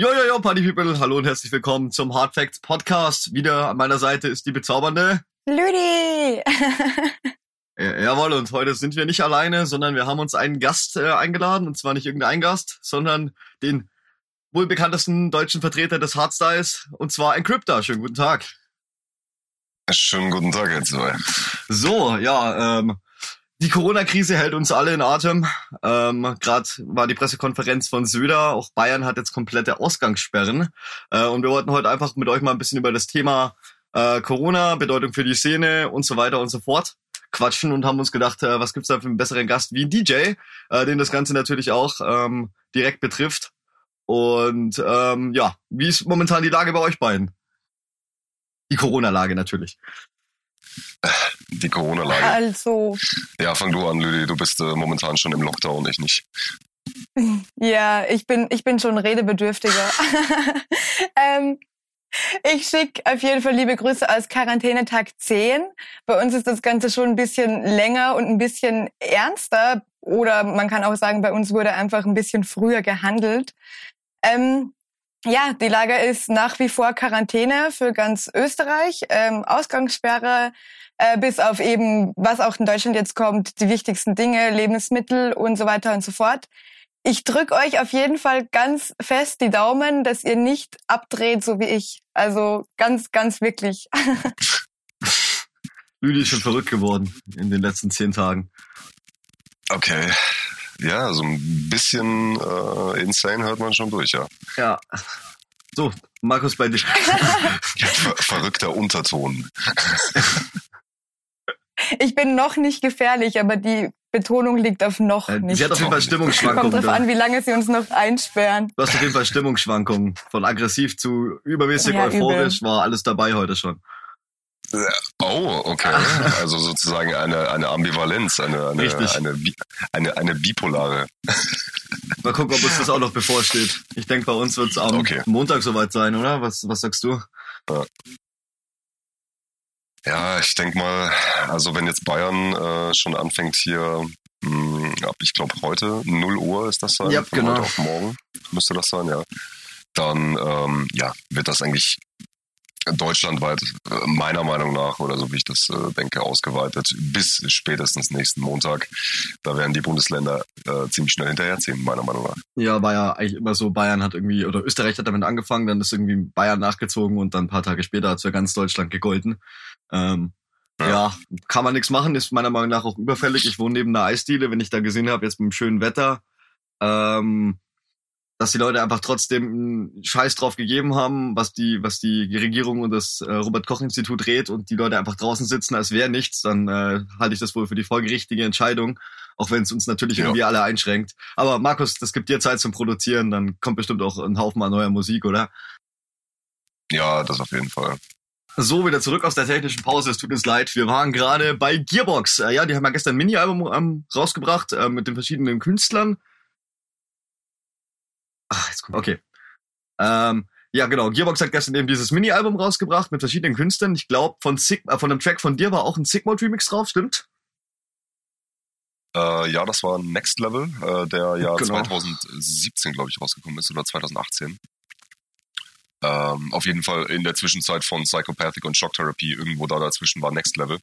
Jo, jo, jo, Party People, hallo und herzlich willkommen zum Hard Facts Podcast. Wieder an meiner Seite ist die bezaubernde Lüdi! Ja, jawohl, und heute sind wir nicht alleine, sondern wir haben uns einen Gast äh, eingeladen, und zwar nicht irgendeinen Gast, sondern den wohl bekanntesten deutschen Vertreter des Hardstyles, und zwar Encryptor. Schönen guten Tag. Schönen guten Tag, Herr Zwei. So, ja, ähm, die Corona-Krise hält uns alle in Atem. Ähm, Gerade war die Pressekonferenz von Söder. Auch Bayern hat jetzt komplette Ausgangssperren. Äh, und wir wollten heute einfach mit euch mal ein bisschen über das Thema äh, Corona, Bedeutung für die Szene und so weiter und so fort quatschen und haben uns gedacht, äh, was gibt's da für einen besseren Gast wie ein DJ, äh, den das Ganze natürlich auch ähm, direkt betrifft. Und ähm, ja, wie ist momentan die Lage bei euch beiden? Die Corona-Lage natürlich. Die Corona-Lage. Also, Ja, fang du an, Lüdi. Du bist äh, momentan schon im Lockdown, ich nicht. ja, ich bin, ich bin schon redebedürftiger. ähm, ich schicke auf jeden Fall liebe Grüße aus Quarantänetag 10. Bei uns ist das Ganze schon ein bisschen länger und ein bisschen ernster. Oder man kann auch sagen, bei uns wurde einfach ein bisschen früher gehandelt. Ähm, ja, die Lage ist nach wie vor Quarantäne für ganz Österreich, ähm, Ausgangssperre, äh, bis auf eben, was auch in Deutschland jetzt kommt, die wichtigsten Dinge, Lebensmittel und so weiter und so fort. Ich drück euch auf jeden Fall ganz fest die Daumen, dass ihr nicht abdreht, so wie ich. Also ganz, ganz wirklich. Lüdi ist schon verrückt geworden in den letzten zehn Tagen. Okay. Ja, so ein bisschen äh, insane hört man schon durch, ja. Ja. So, Markus bei dir. Ver verrückter Unterton. Ich bin noch nicht gefährlich, aber die Betonung liegt auf noch Äh, nicht. Sie hat auf jeden Fall Kommt Stimmungsschwankungen. Kommt drauf an, wie lange sie uns noch einsperren. Du hast auf jeden Fall Stimmungsschwankungen. Von aggressiv zu übermäßig Ja, euphorisch war alles dabei heute schon. Oh, okay. Also sozusagen eine, eine Ambivalenz, eine, eine, Richtig. eine, eine, eine bipolare. Mal gucken, ob uns das auch noch bevorsteht. Ich denke, bei uns wird es am Okay. Montag soweit sein, oder? Was, was sagst du? Ja, ich denk mal, also wenn jetzt Bayern äh, schon anfängt hier, mh, ab, ich glaube heute, 0 Uhr ist das sein, Ja, von genau. heute auf morgen müsste das sein, ja. Dann ähm, ja, wird das eigentlich deutschlandweit meiner Meinung nach oder so wie ich das äh, denke ausgeweitet bis spätestens nächsten Montag. Da werden die Bundesländer äh, ziemlich schnell hinterherziehen, meiner Meinung nach. Ja, war ja eigentlich immer so, Bayern hat irgendwie, oder Österreich hat damit angefangen, dann ist irgendwie Bayern nachgezogen und dann ein paar Tage später hat es für ganz Deutschland gegolten. Ähm, ja. Ja. kann man nichts machen, ist meiner Meinung nach auch überfällig. Ich wohne neben einer Eisdiele, wenn ich da gesehen habe, jetzt mit dem schönen Wetter, ähm, dass die Leute einfach trotzdem einen Scheiß drauf gegeben haben, was die, was die Regierung und das äh, Robert-Koch-Institut rät und die Leute einfach draußen sitzen, als wäre nichts, dann äh, halte ich das wohl für die folgerichtige Entscheidung, auch wenn es uns natürlich Ja. irgendwie alle einschränkt. Aber Markus, das gibt dir Zeit zum Produzieren, dann kommt bestimmt auch ein Haufen an neuer Musik, oder? Ja, das auf jeden Fall. So, wieder zurück aus der technischen Pause. Es tut uns leid. Wir waren gerade bei Gearbox. Äh, ja, die haben ja gestern ein Mini-Album ähm, rausgebracht äh, mit den verschiedenen Künstlern. Ach, jetzt kommt, okay. Ähm, ja, genau. Gearbox hat gestern eben dieses Mini-Album rausgebracht mit verschiedenen Künstlern. Ich glaube, von Sig äh, von einem Track von dir war auch ein Sigmod-Remix drauf, stimmt? Äh, ja, das war Next Level, äh, der ja Genau. 2017, glaube ich, rausgekommen ist oder 2018. Ähm, auf jeden Fall in der Zwischenzeit von Psychopathic und Shock Therapy, irgendwo da dazwischen war Next Level.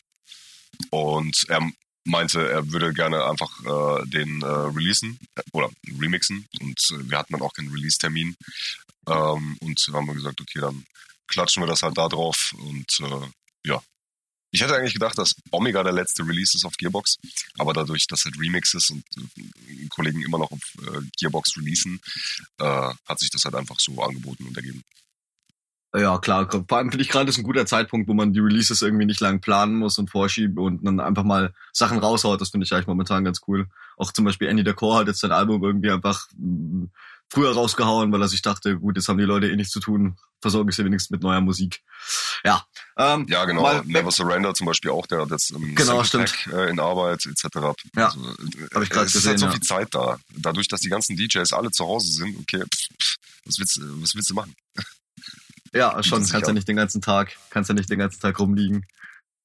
Und er meinte, er würde gerne einfach äh, den äh, releasen oder remixen. Und äh, wir hatten dann auch keinen Release-Termin. Ähm, und haben wir gesagt, okay, dann klatschen wir das halt da drauf. Und äh, ja. Ich hätte eigentlich gedacht, dass Omega der letzte Release ist auf Gearbox, aber dadurch, dass halt Remixes und äh, Kollegen immer noch auf äh, Gearbox releasen, äh, hat sich das halt einfach so angeboten und ergeben. Ja, klar. Vor allem finde ich gerade ist ein guter Zeitpunkt, wo man die Releases irgendwie nicht lang planen muss und vorschieben und dann einfach mal Sachen raushaut. Das finde ich eigentlich momentan ganz cool. Auch zum Beispiel Andy Decor hat jetzt sein Album irgendwie einfach mh, früher rausgehauen, weil er sich dachte, gut, jetzt haben die Leute eh nichts zu tun, versorge ich sie wenigstens mit neuer Musik. Ja. Ähm, Ja, genau. Never Surrender zum Beispiel auch, der hat jetzt im Genau, Soundtrack, äh, in Arbeit etc. Ja, also, hab ich grad es ist halt gesehen, so ja. viel Zeit da. Dadurch, dass die ganzen DJs alle zu Hause sind, okay, pff, pff, was willst, was willst du machen? Ja, schon. Kannst ja nicht den ganzen Tag, kannst ja nicht den ganzen Tag rumliegen.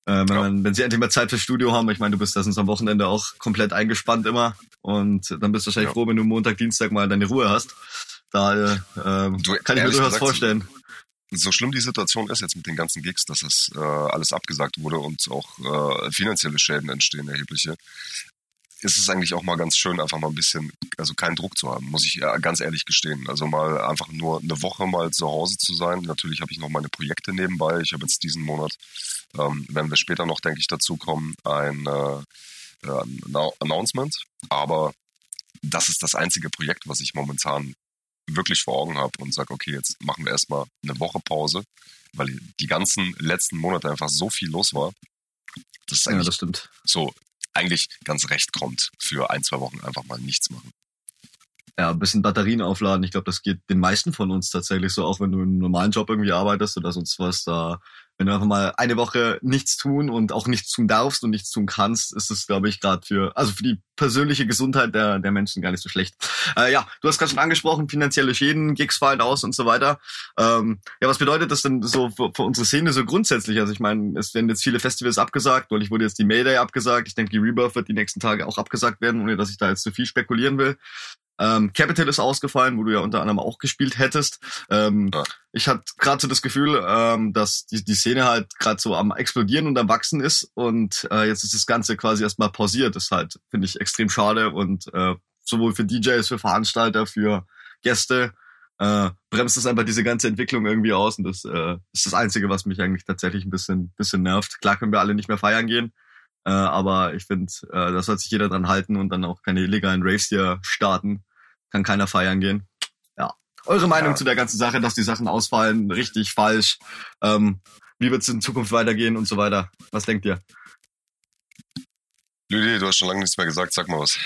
Äh, wenn, Ja. man, wenn sie endlich mal Zeit fürs Studio haben, ich meine, du bist erstens am Wochenende auch komplett eingespannt immer und dann bist du wahrscheinlich Ja. froh, wenn du Montag, Dienstag mal deine Ruhe hast. Da äh, du, kann ich mir durchaus vorstellen. So schlimm die Situation ist jetzt mit den ganzen Gigs, dass das äh, alles abgesagt wurde und auch äh, finanzielle Schäden entstehen, erhebliche, ist es eigentlich auch mal ganz schön, einfach mal ein bisschen, also keinen Druck zu haben, muss ich ganz ehrlich gestehen. Also mal einfach nur eine Woche mal zu Hause zu sein. Natürlich habe ich noch meine Projekte nebenbei. Ich habe jetzt diesen Monat, ähm, wenn wir später noch, denke ich, dazu kommen, ein, äh, ein Announcement. Aber das ist das einzige Projekt, was ich momentan wirklich vor Augen habe und sage, okay, jetzt machen wir erstmal eine Woche Pause, weil die ganzen letzten Monate einfach so viel los war. Das ist eigentlich ja, das stimmt. so eigentlich ganz recht kommt, für ein, zwei Wochen einfach mal nichts machen. Ja, ein bisschen Batterien aufladen. Ich glaube, das geht den meisten von uns tatsächlich so, auch wenn du einen normalen Job irgendwie arbeitest oder sonst was. Da wenn du einfach mal eine Woche nichts tun und auch nichts tun darfst und nichts tun kannst, ist es, glaube ich, gerade für, also für die persönliche Gesundheit der, der Menschen gar nicht so schlecht. Äh, ja, du hast gerade schon angesprochen, finanzielle Schäden, Gigs fallen aus und so weiter. Ähm, ja, was bedeutet das denn so für, für unsere Szene so grundsätzlich? Also ich meine, es werden jetzt viele Festivals abgesagt, weil ich wurde jetzt die Mayday abgesagt. Ich denke, die Rebirth wird die nächsten Tage auch abgesagt werden, ohne dass ich da jetzt zu viel spekulieren will. Ähm, Capital ist ausgefallen, wo du ja unter anderem auch gespielt hättest. Ähm, ja. Ich hatte gerade so das Gefühl, ähm, dass die, die Szene halt gerade so am explodieren und am wachsen ist und äh, jetzt ist das Ganze quasi erstmal pausiert. Das halt, finde ich, extrem schade und äh, sowohl für DJs, für Veranstalter, für Gäste äh, bremst es einfach diese ganze Entwicklung irgendwie aus und das äh, ist das Einzige, was mich eigentlich tatsächlich ein bisschen, bisschen nervt. Klar können wir alle nicht mehr feiern gehen, äh, aber ich finde, äh, da soll sich jeder dran halten und dann auch keine illegalen Raves hier starten kann keiner feiern gehen. Ja. Eure Meinung ja. zu der ganzen Sache, dass die Sachen ausfallen, richtig, falsch, ähm, wie wird es in Zukunft weitergehen und so weiter? Was denkt ihr? Lüdi, du hast schon lange nichts mehr gesagt, sag mal was.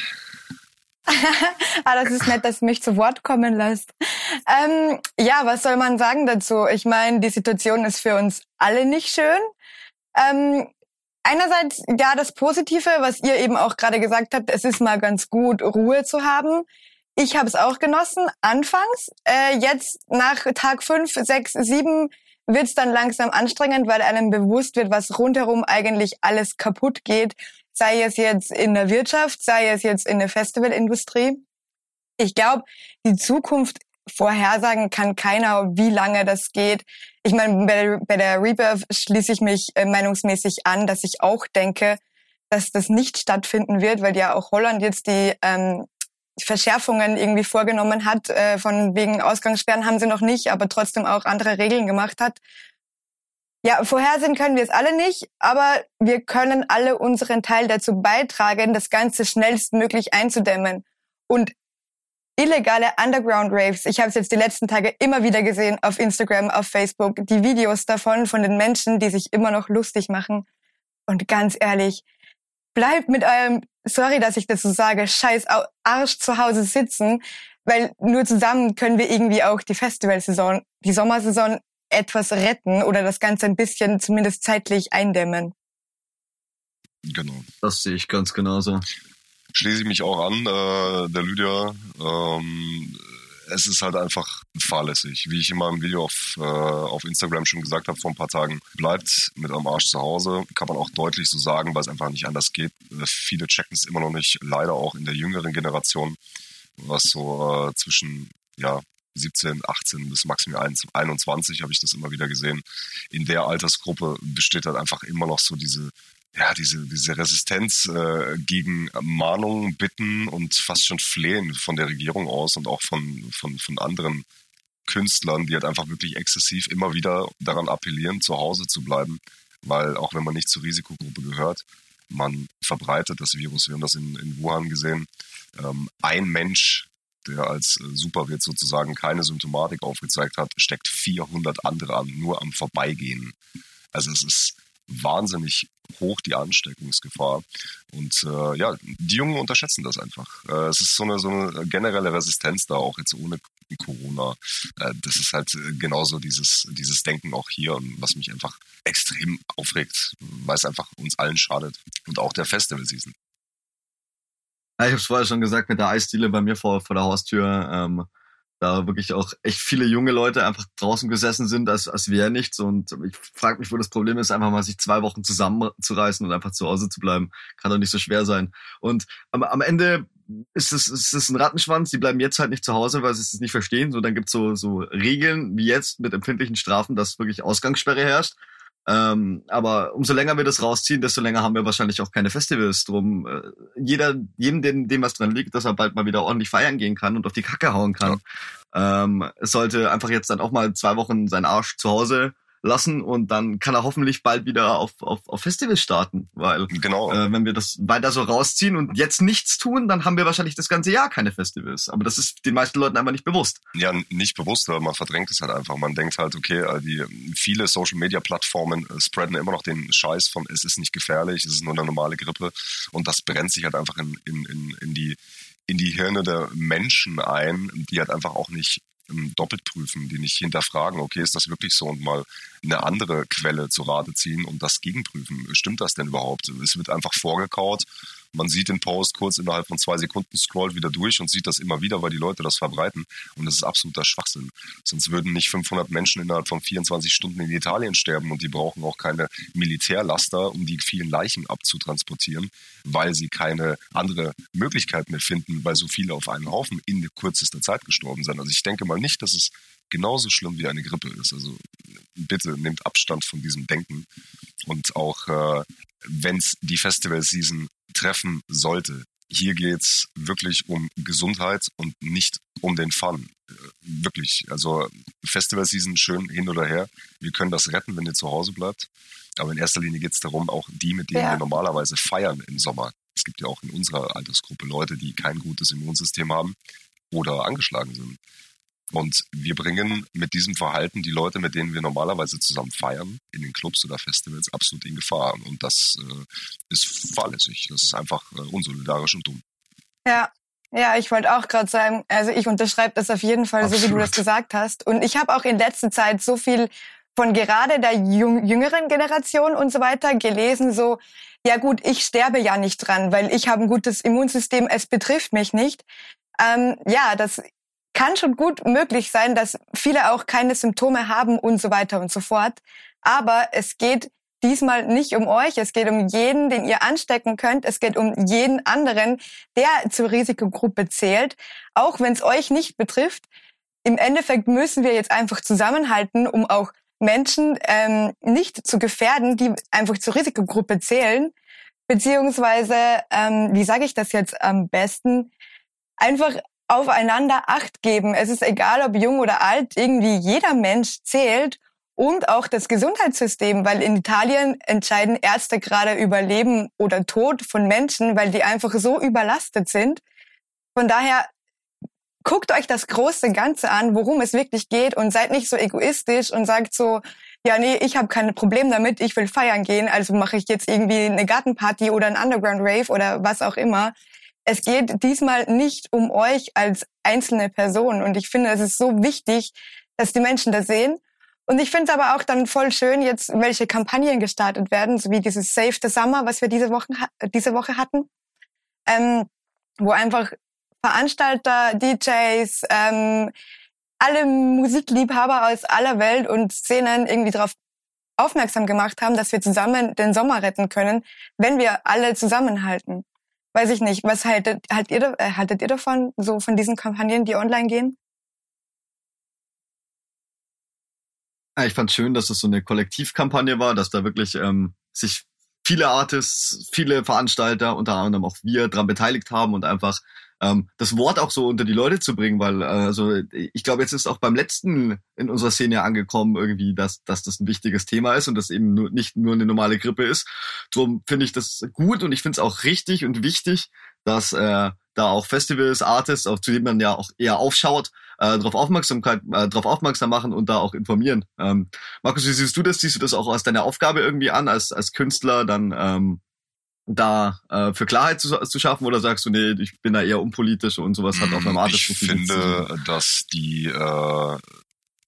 ah, das ist nett, dass du mich zu Wort kommen lässt. Ähm, ja, was soll man sagen dazu? Ich meine, die Situation ist für uns alle nicht schön. Ähm, einerseits, ja, das Positive, was ihr eben auch gerade gesagt habt, es ist mal ganz gut, Ruhe zu haben. Ich habe es auch genossen, anfangs. Äh, jetzt nach Tag fünf, sechs, sieben wird es dann langsam anstrengend, weil einem bewusst wird, was rundherum eigentlich alles kaputt geht. Sei es jetzt in der Wirtschaft, sei es jetzt in der Festivalindustrie. Ich glaube, die Zukunft vorhersagen kann keiner, wie lange das geht. Ich meine, bei, bei der Rebirth schließe ich mich äh, meinungsmäßig an, dass ich auch denke, dass das nicht stattfinden wird, weil ja auch Holland jetzt die ähm, Verschärfungen irgendwie vorgenommen hat, äh, von wegen Ausgangssperren haben sie noch nicht, aber trotzdem auch andere Regeln gemacht hat. Ja, vorhersehen können wir es alle nicht, aber wir können alle unseren Teil dazu beitragen, das Ganze schnellstmöglich einzudämmen. Und illegale Underground-Raves, ich habe es jetzt die letzten Tage immer wieder gesehen auf Instagram, auf Facebook, die Videos davon von den Menschen, die sich immer noch lustig machen. Und ganz ehrlich, bleibt mit eurem sorry, dass ich das so sage, scheiß Arsch zu Hause sitzen, weil nur zusammen können wir irgendwie auch die Festivalsaison, die Sommersaison etwas retten oder das Ganze ein bisschen zumindest zeitlich eindämmen. Genau. Das sehe ich ganz genauso. Schließe ich mich auch an, äh, der Lydia. Ähm, es ist halt einfach fahrlässig. Wie ich in meinem Video auf, äh, auf Instagram schon gesagt habe vor ein paar Tagen, bleibt mit eurem Arsch zu Hause. Kann man auch deutlich so sagen, weil es einfach nicht anders geht. Äh, viele checken es immer noch nicht, leider auch in der jüngeren Generation, was so äh, zwischen ja, 17, 18 bis maximal 21 habe ich das immer wieder gesehen. In der Altersgruppe besteht halt einfach immer noch so diese ja, diese, diese Resistenz äh, gegen Mahnungen, Bitten und fast schon Flehen von der Regierung aus und auch von, von, von anderen Künstlern, die halt einfach wirklich exzessiv immer wieder daran appellieren, zu Hause zu bleiben, weil auch wenn man nicht zur Risikogruppe gehört, man verbreitet das Virus. Wir haben das in, in Wuhan gesehen. Ähm, ein Mensch, der als äh, Superwirt sozusagen keine Symptomatik aufgezeigt hat, steckt 400 andere an, nur am Vorbeigehen. Also es ist wahnsinnig hoch die Ansteckungsgefahr. Und äh, ja, die Jungen unterschätzen das einfach. Äh, es ist so eine, so eine generelle Resistenz da, auch jetzt ohne Corona. Äh, das ist halt äh, genauso dieses, dieses Denken auch hier, was mich einfach extrem aufregt, weil es einfach uns allen schadet. Und auch der Festival-Season. Ja, ich habe es vorher schon gesagt, mit der Eisdiele bei mir vor, vor der Haustür. Ähm, da wirklich auch echt viele junge Leute einfach draußen gesessen sind, als, als wäre nichts. Und ich frage mich, wo das Problem ist, einfach mal sich zwei Wochen zusammenzureißen und einfach zu Hause zu bleiben. Kann doch nicht so schwer sein. Und am, am Ende ist es, ist es ein Rattenschwanz, die bleiben jetzt halt nicht zu Hause, weil sie es nicht verstehen. So, dann gibt's so, so Regeln wie jetzt mit empfindlichen Strafen, dass wirklich Ausgangssperre herrscht. Ähm, aber umso länger wir das rausziehen, desto länger haben wir wahrscheinlich auch keine Festivals drum. Äh, jeder, jedem, dem, dem was dran liegt, dass er bald mal wieder ordentlich feiern gehen kann und auf die Kacke hauen kann. Ja. Ähm, es sollte einfach jetzt dann auch mal zwei Wochen seinen Arsch zu Hause lassen und dann kann er hoffentlich bald wieder auf, auf, auf Festivals starten, weil genau. äh, wenn wir das weiter so rausziehen und jetzt nichts tun, dann haben wir wahrscheinlich das ganze Jahr keine Festivals. Aber das ist den meisten Leuten einfach nicht bewusst. Ja, nicht bewusst, aber man verdrängt es halt einfach. Man denkt halt, okay, äh, die viele Social Media Plattformen äh, spreaden immer noch den Scheiß von es ist nicht gefährlich, es ist nur eine normale Grippe und das brennt sich halt einfach in, in, in, in die in die Hirne der Menschen ein, die halt einfach auch nicht doppelt prüfen, die nicht hinterfragen, okay, ist das wirklich so und mal eine andere Quelle zu Rate ziehen und das gegenprüfen. Stimmt das denn überhaupt? Es wird einfach vorgekaut man sieht den Post kurz innerhalb von zwei Sekunden, scrollt wieder durch und sieht das immer wieder, weil die Leute das verbreiten. Und das ist absoluter Schwachsinn. Sonst würden nicht 500 Menschen innerhalb von 24 Stunden in Italien sterben und die brauchen auch keine Militärlaster, um die vielen Leichen abzutransportieren, weil sie keine andere Möglichkeit mehr finden, weil so viele auf einen Haufen in kürzester Zeit gestorben sind. Also ich denke mal nicht, dass es genauso schlimm wie eine Grippe ist. Also bitte nehmt Abstand von diesem Denken. Und auch äh, wenn es die Festival-Season treffen sollte, hier geht's wirklich um Gesundheit und nicht um den Fun. Äh, wirklich. Also Festival-Season schön hin oder her. Wir können das retten, wenn ihr zu Hause bleibt. Aber in erster Linie geht's darum, auch die, mit denen ja. wir normalerweise feiern im Sommer. Es gibt ja auch in unserer Altersgruppe Leute, die kein gutes Immunsystem haben oder angeschlagen sind. Und wir bringen mit diesem Verhalten die Leute, mit denen wir normalerweise zusammen feiern, in den Clubs oder Festivals, absolut in Gefahr. Und das äh, ist fahrlässig. Das ist einfach äh, unsolidarisch und dumm. Ja, ja, ich wollte auch gerade sagen, also ich unterschreibe das auf jeden Fall, Absolut. so wie du das gesagt hast. Und ich habe auch in letzter Zeit so viel von gerade der jüngeren Generation und so weiter gelesen, so, ja gut, ich sterbe ja nicht dran, weil ich habe ein gutes Immunsystem, es betrifft mich nicht. Ähm, ja, das kann schon gut möglich sein, dass viele auch keine Symptome haben und so weiter und so fort. Aber es geht diesmal nicht um euch, es geht um jeden, den ihr anstecken könnt, es geht um jeden anderen, der zur Risikogruppe zählt, auch wenn es euch nicht betrifft. Im Endeffekt müssen wir jetzt einfach zusammenhalten, um auch Menschen ähm, nicht zu gefährden, die einfach zur Risikogruppe zählen, beziehungsweise, ähm, wie sage ich das jetzt am besten, einfach aufeinander Acht geben. Es ist egal, ob jung oder alt, irgendwie jeder Mensch zählt und auch das Gesundheitssystem, weil in Italien entscheiden Ärzte gerade über Leben oder Tod von Menschen, weil die einfach so überlastet sind. Von daher guckt euch das große Ganze an, worum es wirklich geht und seid nicht so egoistisch und sagt so, ja, nee, ich habe keine Probleme damit, ich will feiern gehen, also mache ich jetzt irgendwie eine Gartenparty oder ein Underground Rave oder was auch immer es geht diesmal nicht um euch als einzelne Person. Und ich finde, es ist so wichtig, dass die Menschen das sehen. Und ich finde es aber auch dann voll schön, jetzt welche Kampagnen gestartet werden, so wie dieses Save the Summer, was wir diese Woche, diese Woche hatten, ähm, wo einfach Veranstalter, DJs, ähm, alle Musikliebhaber aus aller Welt und Szenen irgendwie darauf aufmerksam gemacht haben, dass wir zusammen den Sommer retten können, wenn wir alle zusammenhalten weiß ich nicht, was haltet, haltet, ihr, äh, haltet ihr davon, so von diesen Kampagnen, die online gehen? Ich fand schön, dass es so eine Kollektivkampagne war, dass da wirklich ähm, sich viele Artists, viele Veranstalter, unter anderem auch wir, daran beteiligt haben und einfach ähm, das Wort auch so unter die Leute zu bringen, weil äh, also ich glaube, jetzt ist auch beim letzten in unserer Szene angekommen irgendwie, dass, dass das ein wichtiges Thema ist und das eben nur, nicht nur eine normale Grippe ist. Drum finde ich das gut und ich finde es auch richtig und wichtig, dass äh, da auch Festivals, Artists, auch zu denen man ja auch eher aufschaut, äh, darauf Aufmerksamkeit, äh, darauf aufmerksam machen und da auch informieren. Ähm, Markus, wie siehst du das? Siehst du das auch als deine Aufgabe irgendwie an, als als Künstler dann ähm, da äh, für Klarheit zu, zu schaffen oder sagst du, nee, ich bin da eher unpolitisch und sowas hat auf meinem Artist Ich finde, dass die äh,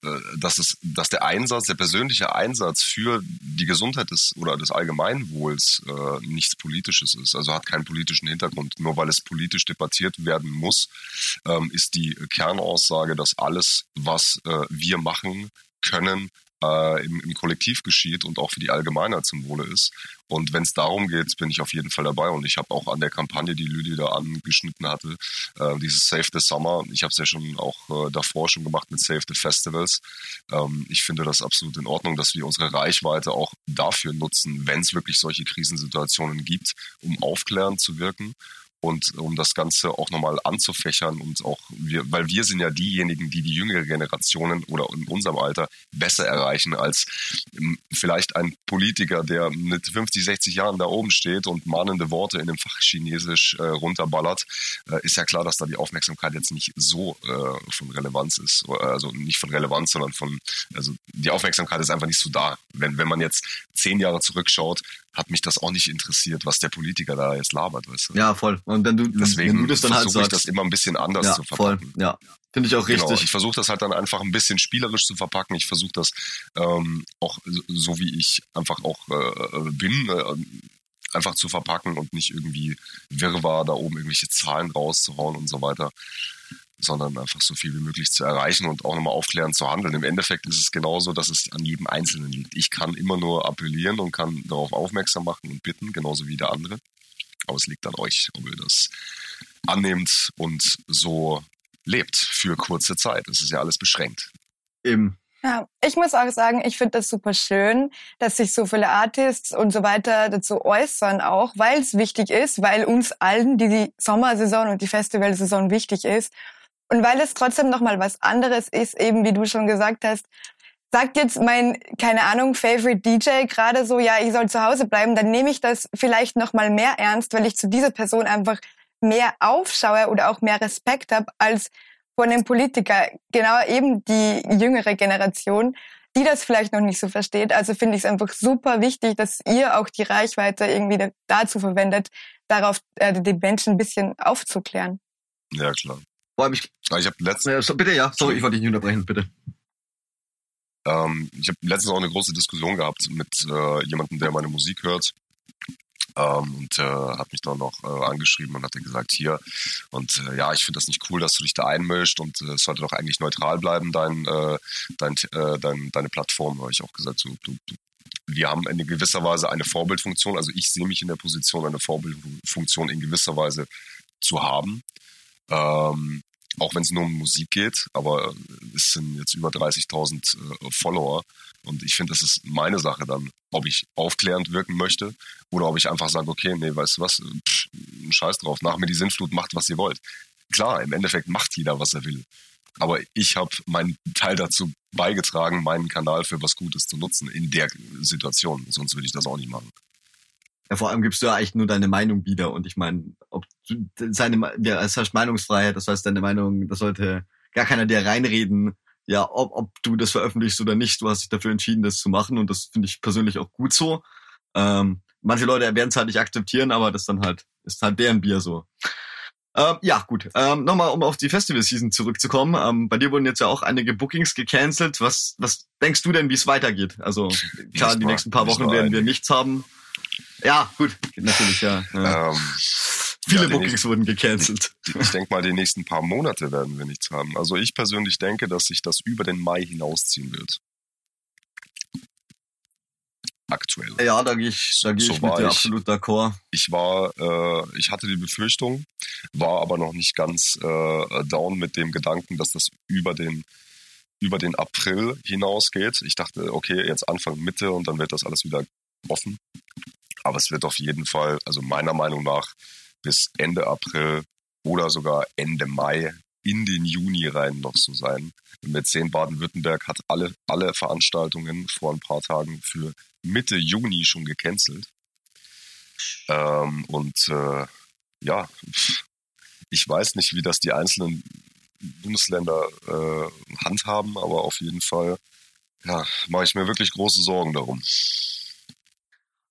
äh, dass es, dass der Einsatz, der persönliche Einsatz für die Gesundheit des oder des Allgemeinwohls äh, nichts Politisches ist. Also hat keinen politischen Hintergrund. Nur weil es politisch debattiert werden muss, ähm, ist die Kernaussage, dass alles, was äh, wir machen können, äh, im, im Kollektiv geschieht und auch für die Allgemeinheit zum Wohle ist. Und wenn es darum geht, bin ich auf jeden Fall dabei. Und ich habe auch an der Kampagne, die Lüdi da angeschnitten hatte, äh, dieses Save the Summer, ich habe es ja schon auch äh, davor schon gemacht mit Save the Festivals. Ähm, ich finde das absolut in Ordnung, dass wir unsere Reichweite auch dafür nutzen, wenn es wirklich solche Krisensituationen gibt, um aufklärend zu wirken und um das Ganze auch nochmal anzufächern und auch wir, weil wir sind ja diejenigen, die die jüngere Generationen oder in unserem Alter besser erreichen als ähm, vielleicht ein Politiker, der mit 50, 60 Jahren da oben steht und mahnende Worte in dem Fach Chinesisch äh, runterballert, äh, ist ja klar, dass da die Aufmerksamkeit jetzt nicht so äh, von Relevanz ist, also nicht von Relevanz, sondern von, also die Aufmerksamkeit ist einfach nicht so da. Wenn, wenn man jetzt zehn Jahre zurückschaut, hat mich das auch nicht interessiert, was der Politiker da jetzt labert, weißt du? Ja, voll. Und wenn du, Deswegen wenn du das dann halt versuche ich sagst, das immer ein bisschen anders ja, zu verpacken. voll, ja. Finde ich auch richtig. Genau, ich versuche das halt dann einfach ein bisschen spielerisch zu verpacken. Ich versuche das ähm, auch so, wie ich einfach auch äh, bin, äh, einfach zu verpacken und nicht irgendwie Wirrwarr da oben irgendwelche Zahlen rauszuhauen und so weiter sondern einfach so viel wie möglich zu erreichen und auch nochmal aufklärend zu handeln. Im Endeffekt ist es genauso, dass es an jedem Einzelnen liegt. Ich kann immer nur appellieren und kann darauf aufmerksam machen und bitten, genauso wie der andere. Aber es liegt an euch, ob ihr das annehmt und so lebt für kurze Zeit. Es ist ja alles beschränkt. Eben. Ja, ich muss auch sagen, ich finde das super schön, dass sich so viele Artists und so weiter dazu äußern auch, weil es wichtig ist, weil uns allen die, die Sommersaison und die Festivalsaison wichtig ist und weil es trotzdem nochmal was anderes ist, eben wie du schon gesagt hast, sagt jetzt mein, keine Ahnung, Favorite DJ gerade so, ja, ich soll zu Hause bleiben, dann nehme ich das vielleicht nochmal mehr ernst, weil ich zu dieser Person einfach mehr aufschaue oder auch mehr Respekt habe als von einem Politiker. Genau eben die jüngere Generation, die das vielleicht noch nicht so versteht. Also finde ich es einfach super wichtig, dass ihr auch die Reichweite irgendwie dazu verwendet, darauf äh, die Menschen ein bisschen aufzuklären. Ja, klar. Allem ich, Ja, ich habe letztens, bitte, ja, sorry, ich wollte dich nicht unterbrechen, bitte. ähm, ich habe letztens auch eine große Diskussion gehabt mit äh, jemandem, der meine Musik hört. Ähm, und äh, hat mich dann noch äh, angeschrieben und hat dann gesagt, hier, und äh, ja, ich finde das nicht cool, dass du dich da einmischst und äh, es sollte doch eigentlich neutral bleiben, dein, äh, dein, äh, dein, deine Plattform. Habe ich auch gesagt, so, du, du, wir haben in gewisser Weise eine Vorbildfunktion, also ich sehe mich in der Position, eine Vorbildfunktion in gewisser Weise zu haben. Ähm, auch wenn es nur um Musik geht, aber es sind jetzt über 30.000 äh, Follower und ich finde, das ist meine Sache dann, ob ich aufklärend wirken möchte oder ob ich einfach sage, okay, nee, weißt du was, Pff, scheiß drauf, nach mir die Sinnflut, macht, was ihr wollt. Klar, im Endeffekt macht jeder, was er will. Aber ich habe meinen Teil dazu beigetragen, meinen Kanal für was Gutes zu nutzen in der Situation. Sonst würde ich das auch nicht machen. Ja, vor allem gibst du ja eigentlich nur deine Meinung wieder. Und ich meine, ob du seine, ja, es heißt Meinungsfreiheit, das heißt deine Meinung, das sollte gar keiner dir reinreden, ja, ob, ob du das veröffentlichst oder nicht. Du hast dich dafür entschieden, das zu machen. Und das finde ich persönlich auch gut so. Ähm, manche Leute werden es halt nicht akzeptieren, aber das dann halt, ist halt deren Bier so. Ähm, ja, gut. Ähm, Nochmal, um auf die Festival-Season zurückzukommen. Ähm, bei dir wurden jetzt ja auch einige Bookings gecancelt. Was, was denkst du denn, wie es weitergeht? Also klar, die nächsten paar Wochen werden wir nichts haben. Ja, gut, natürlich, ja. ja. Ähm, Viele ja, Bookings wurden gecancelt. ich denke mal, die nächsten paar Monate werden wir nichts haben. Also ich persönlich denke, dass sich das über den Mai hinausziehen wird. Aktuell. Ja, da gehe ich, da gehe So ich mit dir ich. absolut d'accord. Ich war, äh, ich hatte die Befürchtung, war aber noch nicht ganz äh, down mit dem Gedanken, dass das über den über den April hinausgeht. Ich dachte, okay, jetzt Anfang Mitte und dann wird das alles wieder offen. Aber es wird auf jeden Fall, also meiner Meinung nach, bis Ende April oder sogar Ende Mai in den Juni rein noch so sein. Mit 10 Baden-Württemberg hat alle, alle Veranstaltungen vor ein paar Tagen für Mitte Juni schon gecancelt. Ähm, und äh, ja, ich weiß nicht, wie das die einzelnen Bundesländer äh, handhaben, aber auf jeden Fall ja, mache ich mir wirklich große Sorgen darum.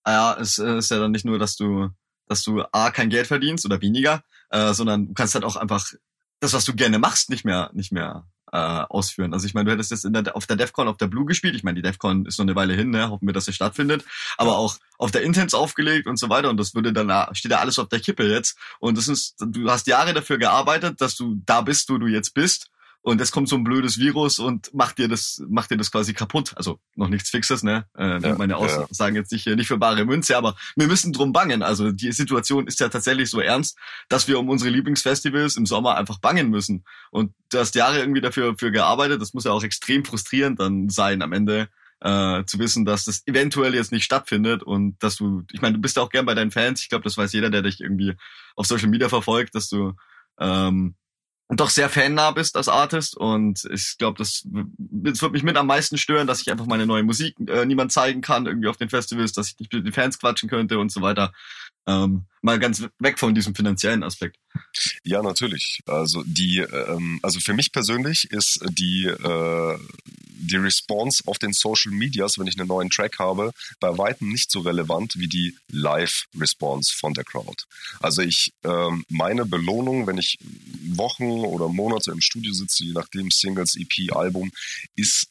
Ah Ja, es äh, ist ja dann nicht nur, dass du, dass du A, kein Geld verdienst oder weniger, äh, sondern du kannst halt auch einfach das, was du gerne machst, nicht mehr, nicht mehr äh, ausführen. Also ich meine, du hättest jetzt in der, auf der DEFCON auf der Blue gespielt. Ich meine, die DEFCON ist noch eine Weile hin, ne? hoffen wir, dass sie stattfindet. Aber auch auf der Intense aufgelegt und so weiter. Und das würde dann, ah, steht ja alles auf der Kippe jetzt. Und das ist, du hast Jahre dafür gearbeitet, dass du da bist, wo du jetzt bist. Und es kommt so ein blödes Virus und macht dir das, macht dir das quasi kaputt. Also noch nichts Fixes, ne? Äh, ja, meine Aussagen ja. jetzt nicht, nicht für bare Münze, aber wir müssen drum bangen. Also die Situation ist ja tatsächlich so ernst, dass wir um unsere Lieblingsfestivals im Sommer einfach bangen müssen. Und du hast Jahre irgendwie dafür für gearbeitet. Das muss ja auch extrem frustrierend dann sein am Ende. Äh, zu wissen, dass das eventuell jetzt nicht stattfindet und dass du, ich meine, du bist ja auch gern bei deinen Fans. Ich glaube, das weiß jeder, der dich irgendwie auf Social Media verfolgt, dass du ähm, doch sehr fannah bist als Artist und ich glaube, das, das wird mich mit am meisten stören, dass ich einfach meine neue Musik äh, niemand zeigen kann irgendwie auf den Festivals, dass ich nicht mit den Fans quatschen könnte und so weiter. Ähm, mal ganz weg von diesem finanziellen Aspekt. Ja, natürlich. Also die, ähm, also für mich persönlich ist die äh, die Response auf den Social Medias, wenn ich einen neuen Track habe, bei weitem nicht so relevant wie die Live-Response von der Crowd. Also ich ähm, meine Belohnung, wenn ich Wochen oder Monate im Studio sitze, je nachdem Singles, EP, Album, ist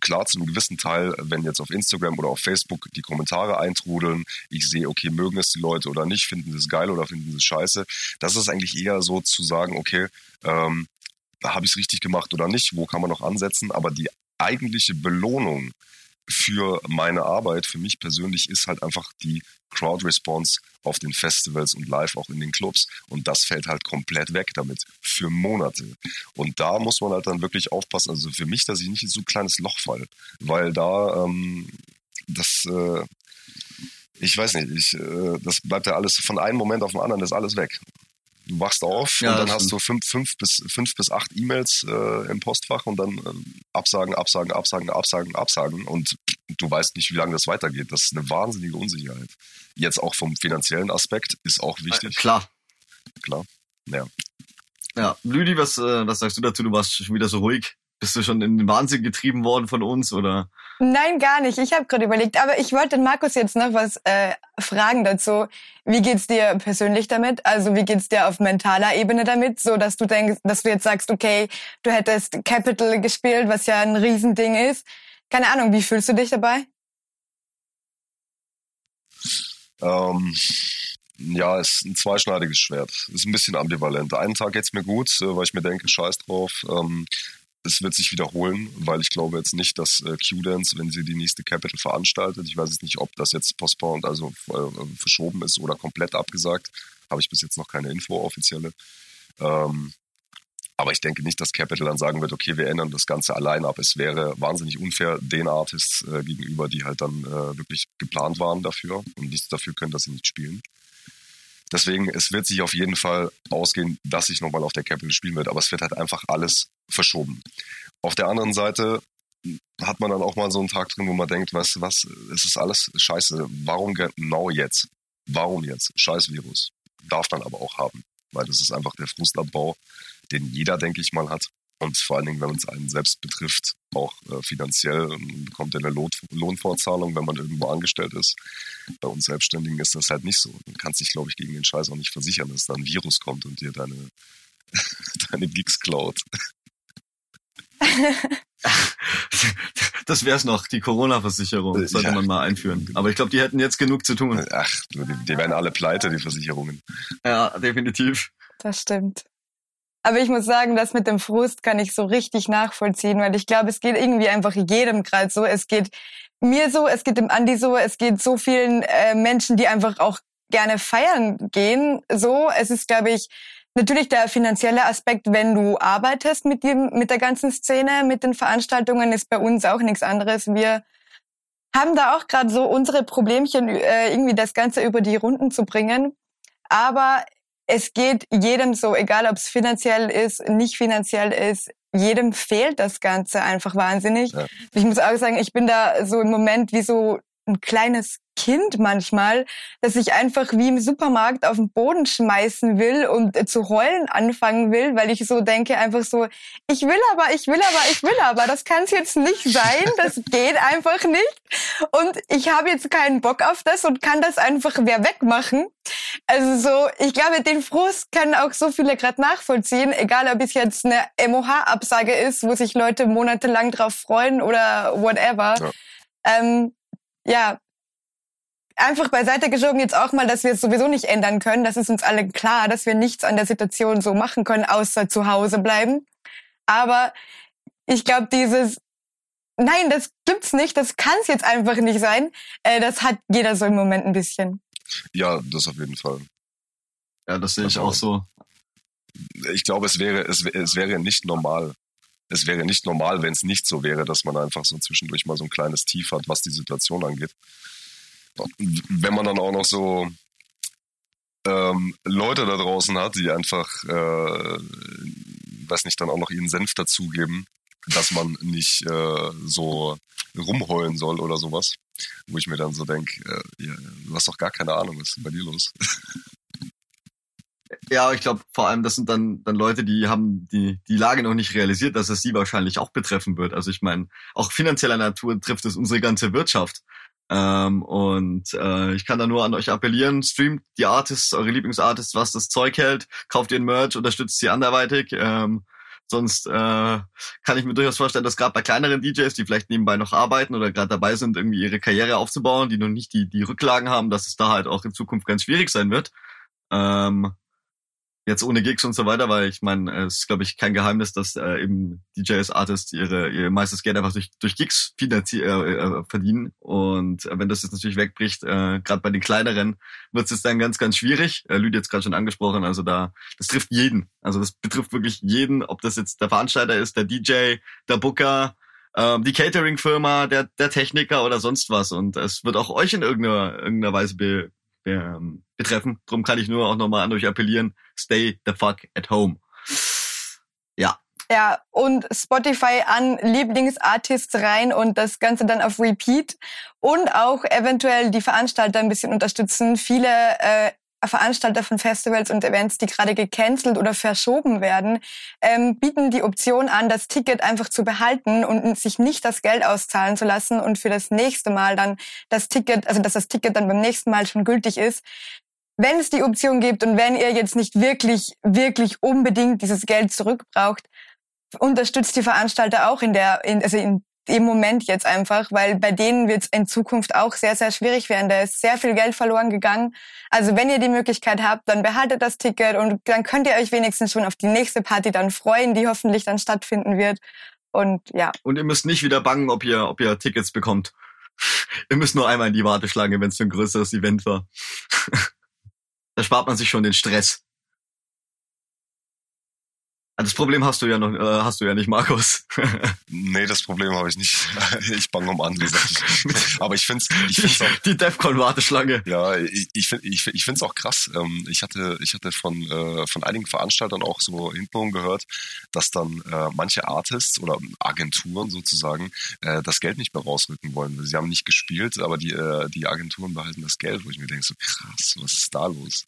klar zu einem gewissen Teil, wenn jetzt auf Instagram oder auf Facebook die Kommentare eintrudeln, ich sehe, okay, mögen es die Leute oder nicht, finden sie es geil oder finden sie es scheiße. Das ist eigentlich eher so zu sagen, okay, ähm, habe ich es richtig gemacht oder nicht, wo kann man noch ansetzen, aber die eigentliche Belohnung für meine Arbeit, für mich persönlich, ist halt einfach die Crowd Response auf den Festivals und live auch in den Clubs. Und das fällt halt komplett weg damit für Monate. Und da muss man halt dann wirklich aufpassen. Also für mich, dass ich nicht in so ein kleines Loch falle, weil da ähm, das, äh, ich weiß nicht, ich, äh, das bleibt ja alles von einem Moment auf den anderen, ist alles weg. Du wachst auf ja, und dann hast du fünf, fünf, bis, fünf bis acht E-Mails äh, im Postfach und dann äh, Absagen, Absagen, Absagen, Absagen, Absagen und du weißt nicht, wie lange das weitergeht. Das ist eine wahnsinnige Unsicherheit. Jetzt auch vom finanziellen Aspekt ist auch wichtig. Äh, klar. Klar. Ja. Ja, Lüdi, was, äh, was sagst du dazu? Du warst schon wieder so ruhig. Bist du schon in den Wahnsinn getrieben worden von uns oder? Nein, gar nicht. Ich habe gerade überlegt, aber ich wollte Markus jetzt noch was äh, fragen dazu. Wie geht's dir persönlich damit? Also wie geht's dir auf mentaler Ebene damit, so dass du denkst, dass du jetzt sagst, okay, du hättest Capital gespielt, was ja ein Riesending ist. Keine Ahnung, wie fühlst du dich dabei? Ähm, ja, ist ein zweischneidiges Schwert. Ist ein bisschen ambivalent. Einen Tag geht's mir gut, äh, weil ich mir denke, scheiß drauf. Ähm, es wird sich wiederholen, weil ich glaube jetzt nicht, dass äh, Q-Dance, wenn sie die nächste Capital veranstaltet, ich weiß jetzt nicht, ob das jetzt postponed, also äh, verschoben ist oder komplett abgesagt, habe ich bis jetzt noch keine Info offizielle. Ähm, aber ich denke nicht, dass Capital dann sagen wird, okay, wir ändern das Ganze allein ab. Es wäre wahnsinnig unfair den Artists äh, gegenüber, die halt dann äh, wirklich geplant waren dafür und nichts dafür können, dass sie nicht spielen. Deswegen, es wird sich auf jeden Fall ausgehen, dass ich nochmal auf der Capital spielen werde, aber es wird halt einfach alles verschoben. Auf der anderen Seite hat man dann auch mal so einen Tag drin, wo man denkt, weißt du was, es ist alles scheiße. Warum genau jetzt? Warum jetzt? Scheiß Virus. Darf man aber auch haben, weil das ist einfach der Frustabbau, den jeder, denke ich mal, hat. Und vor allen Dingen, wenn es einen selbst betrifft, auch äh, finanziell ähm, bekommt er eine Lohn Lohnfortzahlung, wenn man irgendwo angestellt ist. Bei uns Selbstständigen ist das halt nicht so. Du kannst dich, glaube ich, gegen den Scheiß auch nicht versichern, dass da ein Virus kommt und dir deine, deine Gigs klaut. das wär's noch, die Corona-Versicherung sollte ja. man mal einführen. Aber ich glaube, die hätten jetzt genug zu tun. Ach, die, die werden alle pleite, die Versicherungen. Ja, definitiv. Das stimmt. Aber ich muss sagen, das mit dem Frust kann ich so richtig nachvollziehen, weil ich glaube, es geht irgendwie einfach jedem gerade so. Es geht mir so, es geht dem Andi so, es geht so vielen äh, Menschen, die einfach auch gerne feiern gehen. So, es ist, glaube ich, natürlich der finanzielle Aspekt, wenn du arbeitest mit dem, mit der ganzen Szene, mit den Veranstaltungen, ist bei uns auch nichts anderes. Wir haben da auch gerade so unsere Problemchen, äh, irgendwie das Ganze über die Runden zu bringen. Aber es geht jedem so, egal ob es finanziell ist, nicht finanziell ist, jedem fehlt das Ganze einfach wahnsinnig. Ja. Ich muss auch sagen, ich bin da so im Moment wie so ein kleines Kind manchmal, dass ich einfach wie im Supermarkt auf den Boden schmeißen will und äh, zu heulen anfangen will, weil ich so denke einfach so, ich will aber, ich will aber, ich will aber, das kann es jetzt nicht sein, das geht einfach nicht und ich habe jetzt keinen Bock auf das und kann das einfach wer wegmachen. Also so, ich glaube, den Frust können auch so viele gerade nachvollziehen, egal ob es jetzt eine MOH-Absage ist, wo sich Leute monatelang drauf freuen oder whatever. Ja. Ähm, ja, einfach beiseite geschoben jetzt auch mal, dass wir es sowieso nicht ändern können. Das ist uns alle klar, dass wir nichts an der Situation so machen können, außer zu Hause bleiben. Aber ich glaube, dieses Nein, das gibt's nicht, das kann es jetzt einfach nicht sein. Äh, das hat jeder so im Moment ein bisschen. Ja, das auf jeden Fall. Ja, das sehe ich auch so. Ich glaube, es wäre, es, es wäre nicht normal. Es wäre nicht normal, wenn es nicht so wäre, dass man einfach so zwischendurch mal so ein kleines Tief hat, was die Situation angeht. Wenn man dann auch noch so ähm, Leute da draußen hat, die einfach, äh, weiß nicht, dann auch noch ihren Senf dazugeben, dass man nicht äh, so rumheulen soll oder sowas. Wo ich mir dann so denke, äh, ja, du hast doch gar keine Ahnung, was ist denn bei dir los? Ja, ich glaube vor allem, das sind dann dann Leute, die haben die die Lage noch nicht realisiert, dass es sie wahrscheinlich auch betreffen wird. Also ich meine, auch finanzieller Natur trifft es unsere ganze Wirtschaft. Ähm, und äh, ich kann da nur an euch appellieren, streamt die Artists, eure Lieblingsartists, was das Zeug hält, kauft ihren Merch, unterstützt sie anderweitig. Ähm, sonst äh, kann ich mir durchaus vorstellen, dass gerade bei kleineren DJs, die vielleicht nebenbei noch arbeiten oder gerade dabei sind, irgendwie ihre Karriere aufzubauen, die noch nicht die, die Rücklagen haben, dass es da halt auch in Zukunft ganz schwierig sein wird. Ähm, jetzt ohne Gigs und so weiter, weil ich meine, es ist glaube ich kein Geheimnis, dass äh, eben DJs, Artists ihre ihr meistes Geld einfach durch durch Gigs äh, äh, verdienen. Und äh, wenn das jetzt natürlich wegbricht, äh, gerade bei den kleineren, wird es dann ganz ganz schwierig. Äh, Lüd jetzt gerade schon angesprochen, also da das trifft jeden, also das betrifft wirklich jeden, ob das jetzt der Veranstalter ist, der DJ, der Booker, ähm, die Catering-Firma, der der Techniker oder sonst was. Und es wird auch euch in irgendeiner irgendeiner Weise be, ähm, betreffen. Drum kann ich nur auch nochmal an euch appellieren, stay the fuck at home. Ja. Ja, und Spotify an Lieblingsartists rein und das Ganze dann auf Repeat und auch eventuell die Veranstalter ein bisschen unterstützen. Viele äh, Veranstalter von Festivals und Events, die gerade gecancelt oder verschoben werden, ähm, bieten die Option an, das Ticket einfach zu behalten und sich nicht das Geld auszahlen zu lassen und für das nächste Mal dann das Ticket, also dass das Ticket dann beim nächsten Mal schon gültig ist. Wenn es die Option gibt und wenn ihr jetzt nicht wirklich, wirklich unbedingt dieses Geld zurückbraucht, unterstützt die Veranstalter auch in der, in, also in im Moment jetzt einfach, weil bei denen wird es in Zukunft auch sehr, sehr schwierig werden. Da ist sehr viel Geld verloren gegangen. Also wenn ihr die Möglichkeit habt, dann behaltet das Ticket und dann könnt ihr euch wenigstens schon auf die nächste Party dann freuen, die hoffentlich dann stattfinden wird. Und ja. Und ihr müsst nicht wieder bangen, ob ihr, ob ihr Tickets bekommt. ihr müsst nur einmal in die Warteschlange, wenn es für ein größeres Event war. da spart man sich schon den Stress. Ah, das Problem hast du ja noch, äh, hast du ja nicht, Markus. nee, das Problem habe ich nicht. Ich bange um andere Sachen. Aber ich finde ich find's auch. Die Defcon-Warteschlange. Ja, ich, ich finde ich, ich find's auch krass. Ähm, ich hatte, ich hatte von, äh, von einigen Veranstaltern auch so hintenrum gehört, dass dann äh, manche Artists oder Agenturen sozusagen äh, das Geld nicht mehr rausrücken wollen. Sie haben nicht gespielt, aber die, äh, die Agenturen behalten das Geld, wo ich mir denke, so krass, was ist da los?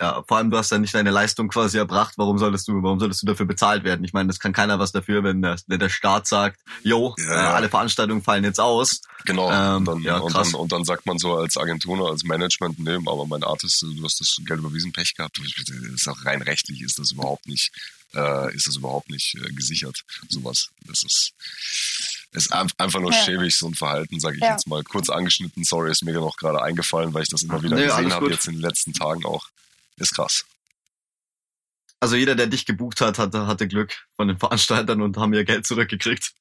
Ja, vor allem du hast ja nicht deine Leistung quasi erbracht. Warum solltest du, warum solltest du dafür bezahlt werden? Ich meine, das kann keiner was dafür, wenn der, wenn der Staat sagt, jo, ja. äh, alle Veranstaltungen fallen jetzt aus. Genau. Ähm, und, dann, ja, und, dann, und dann sagt man so als Agentur, als Management, nee, aber mein Artist, du hast das Geld überwiesen, Pech gehabt. Das ist auch rein rechtlich ist das überhaupt nicht, äh, ist das überhaupt nicht äh, gesichert. Sowas. Das ist, ist einfach nur ja. schäbig, so ein Verhalten, sage ich ja. jetzt mal. Kurz angeschnitten, sorry, ist mir noch gerade eingefallen, weil ich das immer wieder nee, gesehen habe, jetzt in den letzten Tagen auch. Ist krass. Also jeder, der dich gebucht hat, hatte, hatte Glück von den Veranstaltern und haben ihr Geld zurückgekriegt.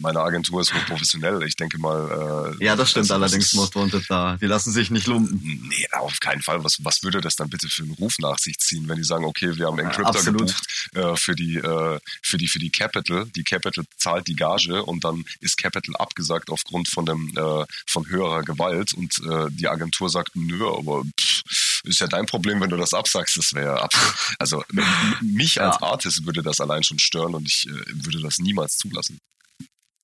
Meine Agentur ist professionell. Ich denke mal. Äh, ja, das stimmt also, allerdings, Most Wanted da. Die lassen sich nicht lumpen. Nee, auf keinen Fall. Was, was würde das dann bitte für einen Ruf nach sich ziehen, wenn die sagen, okay, wir haben Encryptor ja, gebucht äh, für die äh, für die für die Capital. Die Capital zahlt die Gage und dann ist Capital abgesagt aufgrund von dem äh, von höherer Gewalt und äh, die Agentur sagt, nö, aber pff, ist ja dein Problem, wenn du das absagst. Das wäre absolut. Also mich als ja. Artist würde das allein schon stören und ich äh, würde das niemals zulassen.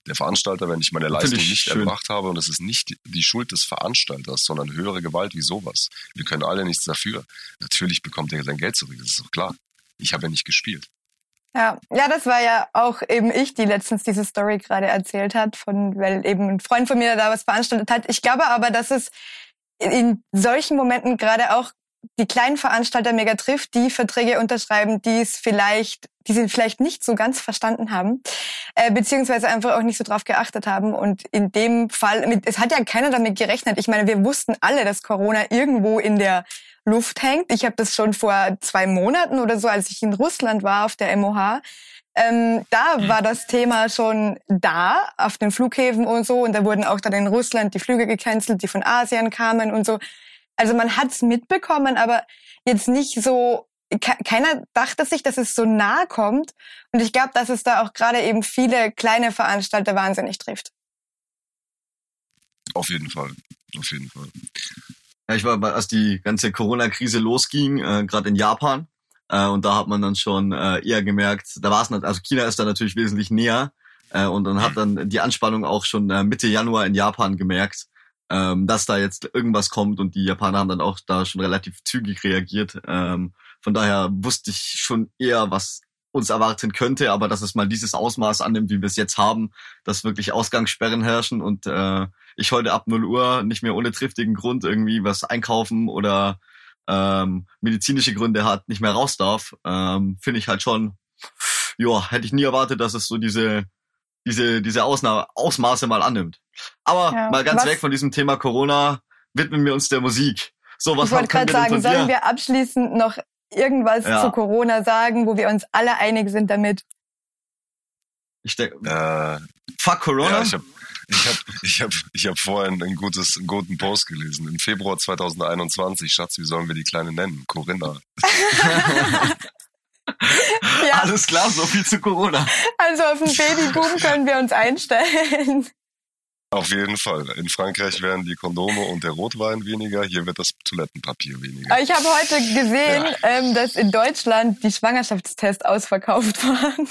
Der Veranstalter, wenn ich meine Leistung ich nicht schön. erbracht habe, und es ist nicht die Schuld des Veranstalters, sondern höhere Gewalt wie sowas. Wir können alle nichts dafür. Natürlich bekommt er sein Geld zurück, das ist doch klar. Ich habe ja nicht gespielt. Ja, ja, das war ja auch eben ich, die letztens diese Story gerade erzählt hat, von, weil eben ein Freund von mir da was veranstaltet hat. Ich glaube aber, dass es in solchen Momenten gerade auch die kleinen Veranstalter mega trifft, die Verträge unterschreiben, die es vielleicht, die sie vielleicht nicht so ganz verstanden haben, äh, beziehungsweise einfach auch nicht so drauf geachtet haben. Und in dem Fall, mit, es hat ja keiner damit gerechnet. Ich meine, wir wussten alle, dass Corona irgendwo in der Luft hängt. Ich habe das schon vor zwei Monaten oder so, als ich in Russland war auf der MOH, ähm, da mhm. war das Thema schon da auf den Flughäfen und so und da wurden auch dann in Russland die Flüge gecancelt, die von Asien kamen und so. Also man hat's mitbekommen, aber jetzt nicht so keiner dachte sich, dass es so nah kommt. Und ich glaube, dass es da auch gerade eben viele kleine Veranstalter wahnsinnig trifft. Auf jeden Fall. Auf jeden Fall. Ja, ich war, als die ganze Corona-Krise losging, äh, gerade in Japan. Äh, und da hat man dann schon äh, eher gemerkt, da war es also China ist da natürlich wesentlich näher. Äh, und dann hat dann die Anspannung auch schon äh, Mitte Januar in Japan gemerkt, ähm, dass da jetzt irgendwas kommt. Und die Japaner haben dann auch da schon relativ zügig reagiert. Ähm, von daher wusste ich schon eher, was uns erwarten könnte, aber dass es mal dieses Ausmaß annimmt, wie wir es jetzt haben, dass wirklich Ausgangssperren herrschen und äh, ich heute ab 0 Uhr nicht mehr ohne triftigen Grund irgendwie was einkaufen oder ähm, medizinische Gründe hat, nicht mehr raus darf, ähm, finde ich halt schon, ja, hätte ich nie erwartet, dass es so diese diese diese Ausnahme, Ausmaße mal annimmt. Aber ja, mal ganz weg von diesem Thema Corona, widmen wir uns der Musik. So, was ich wollte gerade sagen, sollen wir abschließend noch irgendwas ja. zu Corona sagen, wo wir uns alle einig sind damit? Ich denke, äh, fuck Corona. Ja, ich habe ich hab, ich hab, ich hab vorhin ein gutes, einen guten Post gelesen. Im Februar 2021, Schatz, wie sollen wir die Kleine nennen? Corinna. ja. Alles klar, so viel zu Corona. Also auf den Babyboom können wir uns einstellen. Auf jeden Fall. In Frankreich werden die Kondome und der Rotwein weniger, hier wird das Toilettenpapier weniger. Ich habe heute gesehen, ja. ähm, dass in Deutschland die Schwangerschaftstests ausverkauft waren.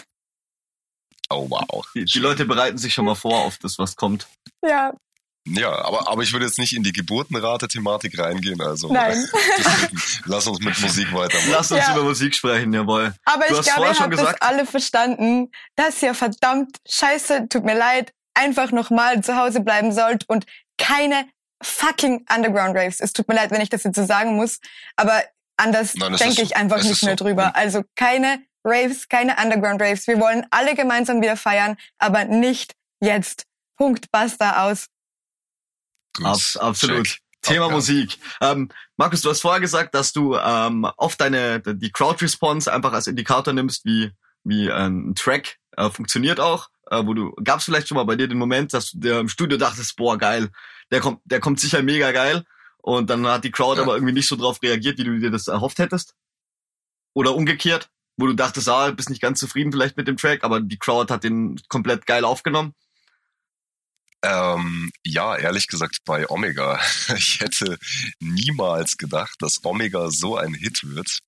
Oh wow. Die, die, Leute bereiten sich schon mal vor auf das, was kommt. Ja. Ja, aber, aber ich würde jetzt nicht in die Geburtenrate-Thematik reingehen. Also Nein. Lass uns mit Musik weitermachen. Lass uns ja. über Musik sprechen, jawohl. Aber du ich glaube, ihr habt das alle verstanden. Das hier verdammt scheiße, tut mir leid, einfach nochmal zu Hause bleiben sollt und keine fucking Underground Raves. Es tut mir leid, wenn ich das jetzt so sagen muss, aber anders denke ich einfach nicht mehr so. drüber. Also keine Raves, keine Underground Raves. Wir wollen alle gemeinsam wieder feiern, aber nicht jetzt. Punkt, basta, aus. Abs absolut. Check. Thema okay. Musik. Ähm, Markus, du hast vorher gesagt, dass du ähm, oft deine die Crowd Response einfach als Indikator nimmst, wie wie ein Track äh, funktioniert auch äh, wo du, gab's vielleicht schon mal bei dir den Moment, dass du dir im Studio dachtest, boah, geil, der kommt, der kommt sicher mega geil. Und dann hat die Crowd ja. aber irgendwie nicht so drauf reagiert, wie du dir das erhofft hättest. Oder umgekehrt, wo du dachtest, ah, bist nicht ganz zufrieden vielleicht mit dem Track, aber die Crowd hat den komplett geil aufgenommen. Ähm, ja, ehrlich gesagt bei Omega. Ich hätte niemals gedacht, dass Omega so ein Hit wird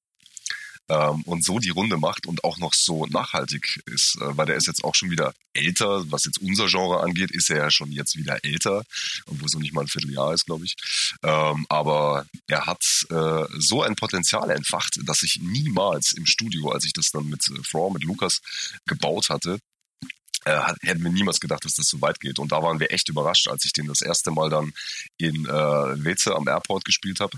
ähm, und so die Runde macht und auch noch so nachhaltig ist, äh, weil der ist jetzt auch schon wieder älter, was jetzt unser Genre angeht, ist er ja schon jetzt wieder älter, obwohl es noch nicht mal ein Vierteljahr ist, glaube ich. Ähm, aber er hat äh, so ein Potenzial entfacht, dass ich niemals im Studio, als ich das dann mit äh, Fraw, mit Lukas gebaut hatte, äh, hätten wir niemals gedacht, dass das so weit geht. Und da waren wir echt überrascht, als ich den das erste Mal dann in äh, Weze am Airport gespielt habe.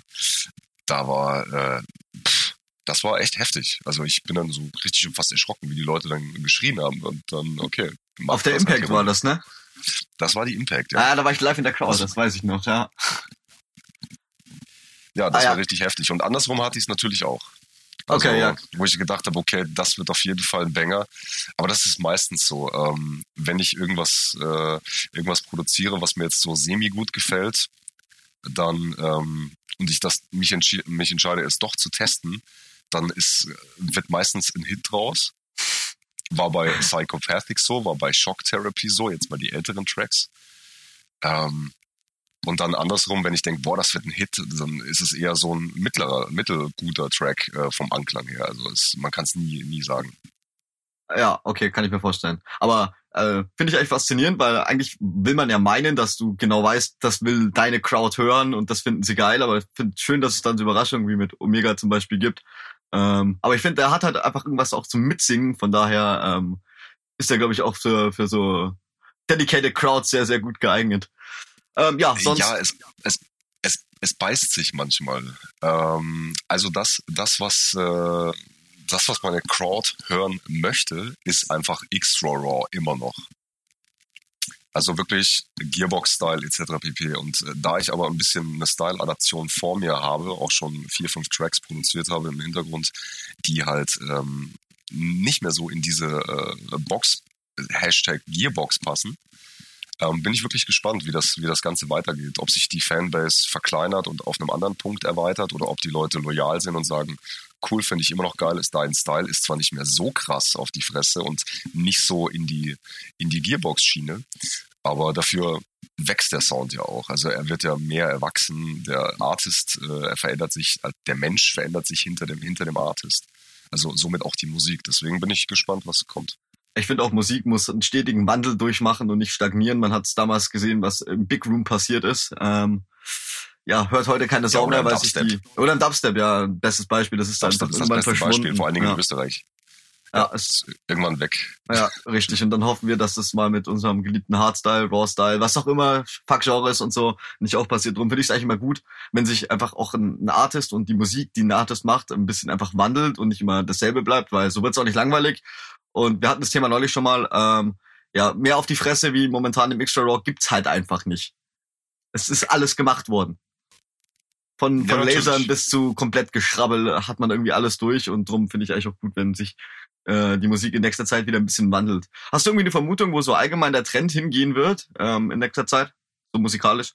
Da war, äh, pff, das war echt heftig. Also ich bin dann so richtig fast erschrocken, wie die Leute dann geschrien haben und dann, okay. Auf der Impact halt war das, ne? Das war die Impact, ja. Ah, da war ich live in der Crowd, das weiß ich noch, ja. Ja, das ah, ja. war richtig heftig. Und andersrum hatte ich es natürlich auch. Also, okay, ja. Wo ich gedacht habe, okay, das wird auf jeden Fall ein Banger. Aber das ist meistens so. Ähm, wenn ich irgendwas, äh, irgendwas produziere, was mir jetzt so semi-gut gefällt, dann ähm, und ich das mich, mich entscheide, es doch zu testen, dann ist, wird meistens ein Hit draus. War bei Psychopathic so, war bei Shock Therapy so, jetzt mal die älteren Tracks. Ähm, und dann andersrum, wenn ich denke, boah, das wird ein Hit, dann ist es eher so ein mittlerer, mittelguter Track äh, vom Anklang her. Also es, man kann es nie, nie sagen. Ja, okay, kann ich mir vorstellen. Aber äh, finde ich eigentlich faszinierend, weil eigentlich will man ja meinen, dass du genau weißt, das will deine Crowd hören und das finden sie geil, aber ich finde schön, dass es dann so Überraschungen wie mit Omega zum Beispiel gibt, ähm, aber ich finde, er hat halt einfach irgendwas auch zum Mitsingen. Von daher ähm, ist er, glaube ich, auch für, für so dedicated Crowds sehr, sehr gut geeignet. Ähm, ja, sonst. Ja, es, es, es, es beißt sich manchmal. Ähm, also das, das, was, äh, das, was meine Crowd hören möchte, ist einfach X-Raw Raw immer noch. Also wirklich Gearbox-Style etc. pp. Und äh, da ich aber ein bisschen eine Style-Adaption vor mir habe, auch schon vier, fünf Tracks produziert habe im Hintergrund, die halt ähm, nicht mehr so in diese äh, Box, Hashtag Gearbox passen, ähm, bin ich wirklich gespannt, wie das, wie das Ganze weitergeht. Ob sich die Fanbase verkleinert und auf einem anderen Punkt erweitert oder ob die Leute loyal sind und sagen, cool, finde ich immer noch geil, ist dein Style, ist zwar nicht mehr so krass auf die Fresse und nicht so in die, in die Gearbox-Schiene, aber dafür wächst der Sound ja auch. Also er wird ja mehr erwachsen, der Artist, äh, er verändert sich, äh, der Mensch verändert sich hinter dem, hinter dem Artist. Also somit auch die Musik. Deswegen bin ich gespannt, was kommt. Ich finde auch Musik muss einen stetigen Wandel durchmachen und nicht stagnieren. Man hat es damals gesehen, was im Big Room passiert ist. Ähm, ja, hört heute keine Sau Ja, mehr, weil sich Dubstep. die oder ein Dubstep, ja, bestes Beispiel. Das ist dann Dubstep ist das beste verschwunden. Beispiel, vor allen Dingen ja. in Österreich. Ja, es, Ist irgendwann weg. ja, richtig. Und dann hoffen wir, dass das mal mit unserem geliebten Hardstyle, Raw-Style, was auch immer, Fuck-Genres und so, nicht auch passiert. Drum finde ich es eigentlich immer gut, wenn sich einfach auch ein, ein Artist und die Musik, die ein Artist macht, ein bisschen einfach wandelt und nicht immer dasselbe bleibt, weil so wird es auch nicht langweilig. Und wir hatten das Thema neulich schon mal, ähm, ja, mehr auf die Fresse wie momentan im Extra Raw gibt's halt einfach nicht. Es ist alles gemacht worden. Von, Ja, von natürlich. Lasern bis zu komplett Geschrabbel hat man irgendwie alles durch und drum finde ich eigentlich auch gut, wenn sich äh, die Musik in nächster Zeit wieder ein bisschen wandelt. Hast du irgendwie eine Vermutung, wo so allgemein der Trend hingehen wird ähm, in nächster Zeit? So musikalisch?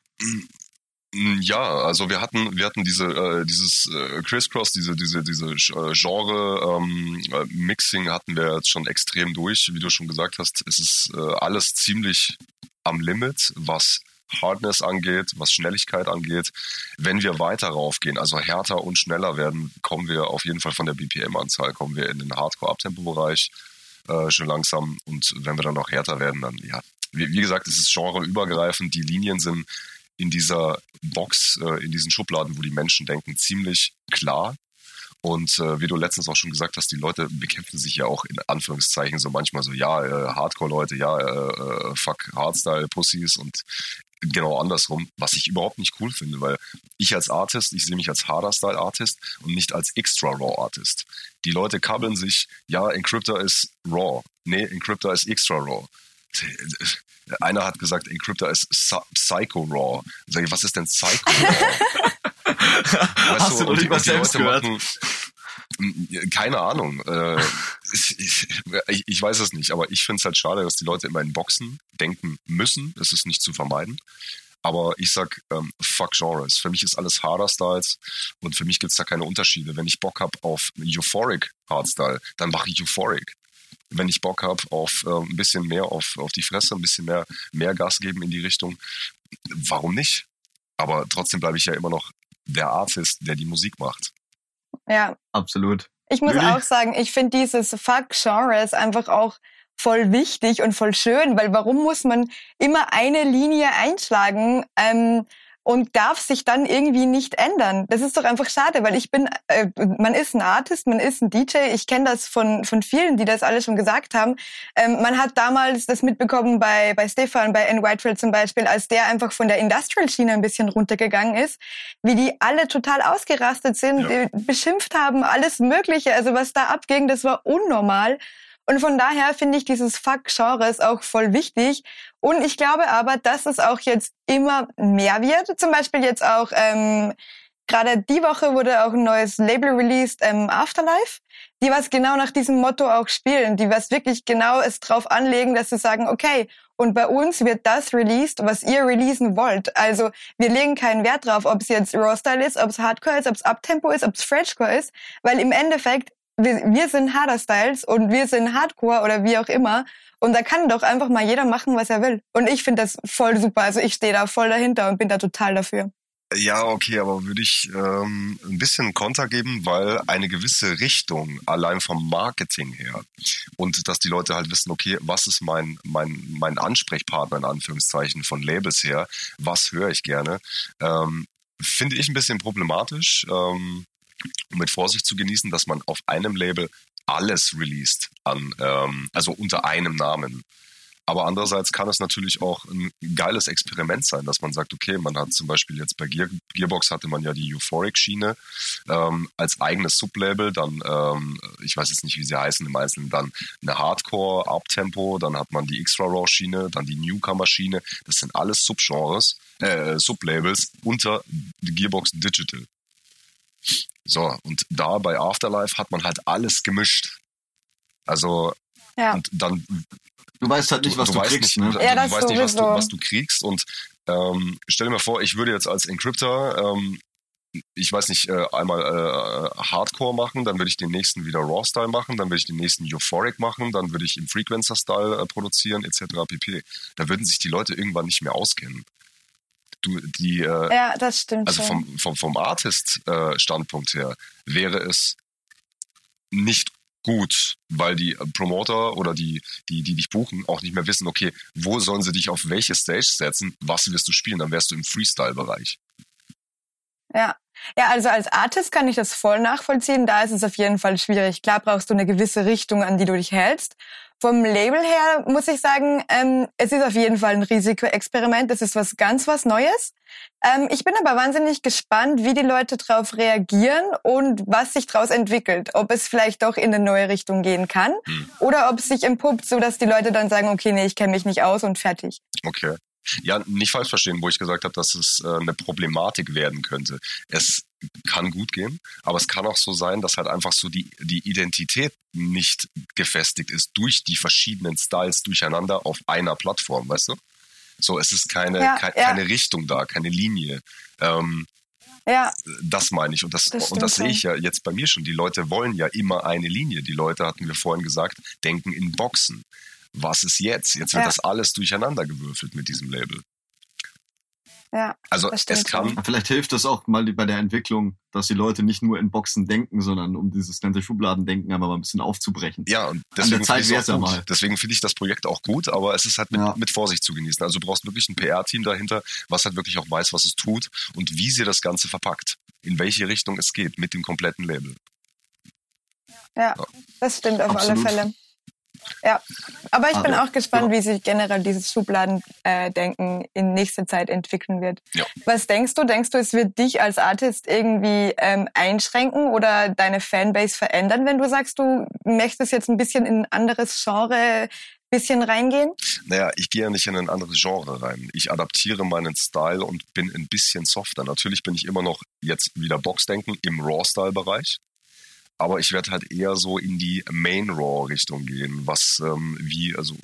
Mm, Ja, also wir hatten wir hatten diese äh, dieses äh, Crisscross, diese diese diese äh, Genre ähm, äh, Mixing hatten wir jetzt schon extrem durch, wie du schon gesagt hast. Es ist äh, alles ziemlich am Limit, was Hardness angeht, was Schnelligkeit angeht. Wenn wir weiter raufgehen, also härter und schneller werden, kommen wir auf jeden Fall von der BPM-Anzahl, kommen wir in den Hardcore-Abtempo-Bereich äh, schon langsam. Und wenn wir dann noch härter werden, dann ja. Wie, wie gesagt, es ist genreübergreifend. Die Linien sind in dieser Box, äh, in diesen Schubladen, wo die Menschen denken, ziemlich klar. Und äh, wie du letztens auch schon gesagt hast, die Leute bekämpfen sich ja auch in Anführungszeichen so manchmal so, ja, äh, Hardcore-Leute, ja, äh, äh, fuck Hardstyle-Pussys und genau andersrum, was ich überhaupt nicht cool finde, weil ich als Artist, ich sehe mich als Harder-Style-Artist und nicht als Extra-Raw-Artist. Die Leute kabbeln sich, ja, Encryptor ist Raw. Nee, Encryptor ist Extra-Raw. Einer hat gesagt, Encryptor ist Psy- Psycho-Raw. Sag ich, was ist denn Psycho-Raw? Weißt Hast du noch und die- und die selbst Leute gehört? machen- keine Ahnung. Äh, ich, ich, ich weiß es nicht, aber ich finde es halt schade, dass die Leute immer in Boxen denken müssen. Es ist nicht zu vermeiden. Aber ich sag, ähm, fuck Genres. Für mich ist alles Harder Styles und für mich gibt's da keine Unterschiede. Wenn ich Bock hab auf Euphoric Hardstyle, dann mache ich Euphoric. Wenn ich Bock hab auf äh, ein bisschen mehr auf, auf die Fresse, ein bisschen mehr, mehr Gas geben in die Richtung, warum nicht? Aber trotzdem bleibe ich ja immer noch der Artist, der die Musik macht. Ja, Absolut. ich muss Lili? auch sagen, ich finde dieses Fuck-Genre ist einfach auch voll wichtig und voll schön, weil warum muss man immer eine Linie einschlagen ähm, und darf sich dann irgendwie nicht ändern? Das ist doch einfach schade, weil ich bin, äh, man ist ein Artist, man ist ein DJ, ich kenne das von, von vielen, die das alle schon gesagt haben. Ähm, man hat damals das mitbekommen bei, bei Stefan, bei N. Whitefield zum Beispiel, als der einfach von der Industrial-Schiene ein bisschen runtergegangen ist, wie die alle total ausgerastet sind, Ja. beschimpft haben, alles Mögliche. Also was da abging, das war unnormal. Und von daher finde ich dieses Fuck-Genres auch voll wichtig. Und ich glaube aber, dass es auch jetzt immer mehr wird. Zum Beispiel jetzt auch, ähm, gerade die Woche wurde auch ein neues Label released, ähm, Afterlife, die was genau nach diesem Motto auch spielen, die was wirklich genau es drauf anlegen, dass sie sagen, okay, und bei uns wird das released, was ihr releasen wollt. Also wir legen keinen Wert drauf, ob es jetzt Raw-Style ist, ob es Hardcore ist, ob es Uptempo ist, ob es Frenchcore ist, weil im Endeffekt wir, wir sind Harder Styles und wir sind Hardcore oder wie auch immer. Und da kann doch einfach mal jeder machen, was er will. Und ich finde das voll super. Also ich stehe da voll dahinter und bin da total dafür. Ja, okay, aber würde ich ähm, ein bisschen Konter geben, weil eine gewisse Richtung allein vom Marketing her und dass die Leute halt wissen, okay, was ist mein mein mein Ansprechpartner in Anführungszeichen von Labels her, was höre ich gerne, ähm, finde ich ein bisschen problematisch, ähm, um mit Vorsicht zu genießen, dass man auf einem Label alles released an, ähm, also unter einem Namen. Aber andererseits kann es natürlich auch ein geiles Experiment sein, dass man sagt, okay, man hat zum Beispiel jetzt bei Gear, Gearbox hatte man ja die Euphoric-Schiene ähm, als eigenes Sublabel, dann, ähm, ich weiß jetzt nicht, wie sie heißen im Einzelnen, dann eine Hardcore, Uptempo, dann hat man die Extra-Raw-Schiene, dann die Newcomer-Schiene. Das sind alles Subgenres, äh, Sublabels unter Gearbox Digital. So, und da bei Afterlife hat man halt alles gemischt. Also, Ja. und dann Du weißt halt nicht, was du, weißt kriegst, nicht, ne? du, Ja, du das weißt nicht, was du, was du kriegst. Und ähm, stell dir mal vor, ich würde jetzt als Encryptor, ähm, ich weiß nicht, äh, einmal äh, Hardcore machen, dann würde ich den nächsten wieder Raw-Style machen, dann würde ich den nächsten Euphoric machen, dann würde ich im Frequencer-Style äh, produzieren, etc. pp. Da würden sich die Leute irgendwann nicht mehr auskennen. Du, die, äh, Ja, das stimmt also vom, vom, vom Artist-Standpunkt her wäre es nicht gut, weil die äh, Promoter oder die, die, die dich buchen, auch nicht mehr wissen, okay, wo sollen sie dich auf welche Stage setzen, was wirst du spielen, dann wärst du im Freestyle-Bereich. Ja. Ja, also als Artist kann ich das voll nachvollziehen. Da ist es auf jeden Fall schwierig. Klar brauchst du eine gewisse Richtung, an die du dich hältst. Vom Label her muss ich sagen, ähm, es ist auf jeden Fall ein Risikoexperiment. Es ist was ganz was Neues. Ähm, ich bin aber wahnsinnig gespannt, wie die Leute darauf reagieren und was sich daraus entwickelt. Ob es vielleicht doch in eine neue Richtung gehen kann Hm. oder ob es sich empuppt, so dass die Leute dann sagen, okay, nee, ich kenne mich nicht aus und fertig. Okay. Ja, nicht falsch verstehen, wo ich gesagt habe, dass es äh, eine Problematik werden könnte. Es kann gut gehen, aber es kann auch so sein, dass halt einfach so die, die Identität nicht gefestigt ist durch die verschiedenen Styles durcheinander auf einer Plattform, weißt du? So, es ist keine, Ja, kei- ja. keine Richtung da, keine Linie. Ähm, Ja, das meine ich. Und das, Das und das sehe ich ja jetzt bei mir schon. Die Leute wollen ja immer eine Linie. Die Leute, hatten wir vorhin gesagt, denken in Boxen. Was ist jetzt? Jetzt wird Ja. das alles durcheinander gewürfelt mit diesem Label. Ja. Also es kann. Vielleicht hilft das auch mal bei der Entwicklung, dass die Leute nicht nur in Boxen denken, sondern um dieses ganze Schubladendenken aber mal ein bisschen aufzubrechen. ja, und der deswegen Zeit finde ich ja mal. Deswegen finde ich das Projekt auch gut, aber es ist halt mit, Ja. mit Vorsicht zu genießen. Also du brauchst wirklich ein PR-Team dahinter, was halt wirklich auch weiß, was es tut und wie sie das Ganze verpackt. In welche Richtung es geht mit dem kompletten Label. Ja, das stimmt auf Absolut. alle Fälle. Ja, aber ich Ah, bin ja. auch gespannt, wie sich generell dieses Schubladendenken in nächster Zeit entwickeln wird. Ja. Was denkst du? Denkst du, es wird dich als Artist irgendwie ähm, einschränken oder deine Fanbase verändern, wenn du sagst, du möchtest jetzt ein bisschen in ein anderes Genre bisschen reingehen? Naja, ich gehe ja nicht in ein anderes Genre rein. Ich adaptiere meinen Style und bin ein bisschen softer. Natürlich bin ich immer noch jetzt wieder Boxdenken im Raw-Style-Bereich. Aber ich werde halt eher so in die Main-Raw-Richtung gehen, was ähm, wie also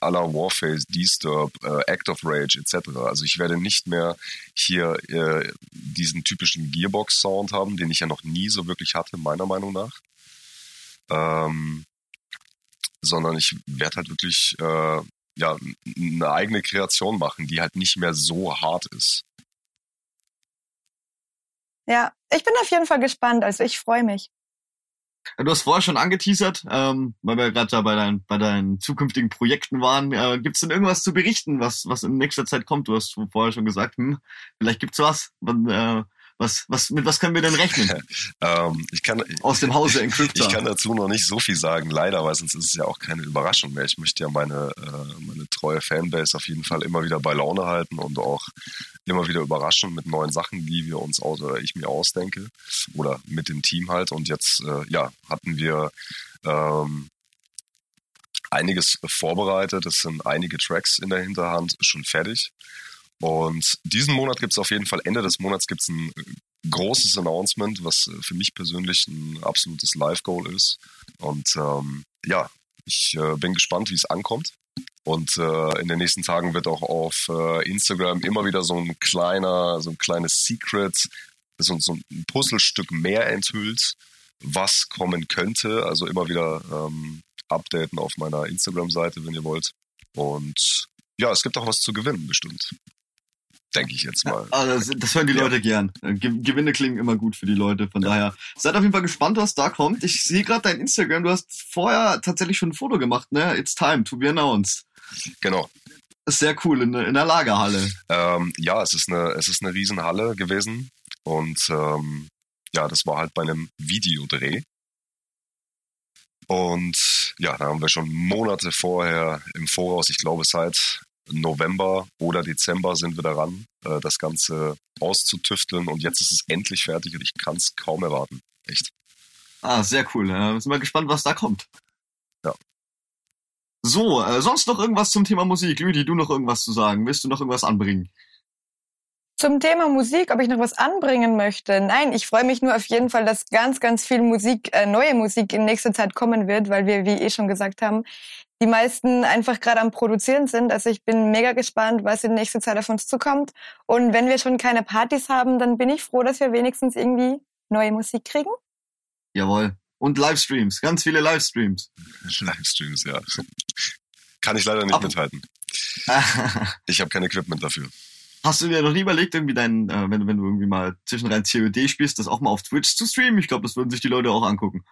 à la Warface, Disturb, äh, Act of Rage etc. Also ich werde nicht mehr hier äh, diesen typischen Gearbox-Sound haben, den ich ja noch nie so wirklich hatte, meiner Meinung nach. Ähm, sondern ich werde halt wirklich äh, ja, eine eigene Kreation machen, die halt nicht mehr so hart ist. Ja, ich bin auf jeden Fall gespannt. Also ich freue mich. Du hast vorher schon angeteasert, ähm, weil wir gerade da bei, dein, bei deinen zukünftigen Projekten waren. Äh, Gibt es denn irgendwas zu berichten, was, was in nächster Zeit kommt? Du hast vorher schon gesagt, hm, vielleicht gibt's was. Wann, äh, was, was. Mit was können wir denn rechnen? Ähm, ich kann, Aus dem Hause Encryptor. Ich kann dazu noch nicht so viel sagen, leider, weil sonst ist es ja auch keine Überraschung mehr. Ich möchte ja meine, äh, meine treue Fanbase auf jeden Fall immer wieder bei Laune halten und auch immer wieder überraschen mit neuen Sachen, die wir uns aus oder ich mir ausdenke oder mit dem Team halt. Und jetzt, äh, ja, hatten wir ähm, einiges vorbereitet. Es sind einige Tracks in der Hinterhand schon fertig. Und diesen Monat gibt es auf jeden Fall, Ende des Monats gibt es ein großes Announcement, was äh, für mich persönlich ein absolutes Live-Goal ist. Und ähm, ja, ich äh, bin gespannt, wie es ankommt. Und äh, in den nächsten Tagen wird auch auf äh, Instagram immer wieder so ein kleiner, so ein kleines Secret, so, so ein Puzzlestück mehr enthüllt, was kommen könnte. Also immer wieder ähm, updaten auf meiner Instagram-Seite, wenn ihr wollt. Und ja, es gibt auch was zu gewinnen, bestimmt. Denke ich jetzt mal. Ah, das, das hören die Ja. Leute gern. Ge Gewinne klingen immer gut für die Leute. Von daher seid auf jeden Fall gespannt, was da kommt. Ich sehe gerade dein Instagram. Du hast vorher tatsächlich schon ein Foto gemacht, ne? It's time to be announced. Genau. Sehr cool in, der- in der Lagerhalle. Ähm, ja, es ist eine, es ist eine Riesenhalle gewesen und ähm, ja, das war halt bei einem Videodreh. Und ja, da haben wir schon Monate vorher im Voraus, ich glaube seit November oder Dezember sind wir daran, äh, das Ganze auszutüfteln und jetzt ist es endlich fertig und ich kann es kaum erwarten. Echt. Ah, sehr cool. Äh, sind wir gespannt, was da kommt. Ja. So, äh, sonst noch irgendwas zum Thema Musik? Lüdi, du noch irgendwas zu sagen? Willst du noch irgendwas anbringen? Zum Thema Musik, ob ich noch was anbringen möchte. Nein, ich freue mich nur auf jeden Fall, dass ganz, ganz viel Musik, äh, neue Musik in nächster Zeit kommen wird, weil wir, wie eh schon gesagt haben, die meisten einfach gerade am Produzieren sind. Also ich bin mega gespannt, was in nächster Zeit auf uns zukommt. Und wenn wir schon keine Partys haben, dann bin ich froh, dass wir wenigstens irgendwie neue Musik kriegen. Jawohl. Und Livestreams, ganz viele Livestreams. Livestreams, ja. Kann ich leider nicht Ab- mithalten. Ich habe kein Equipment dafür. Hast du dir noch nie überlegt, irgendwie dein, äh, wenn, wenn du irgendwie mal zwischenrein COD spielst, das auch mal auf Twitch zu streamen? Ich glaube, das würden sich die Leute auch angucken.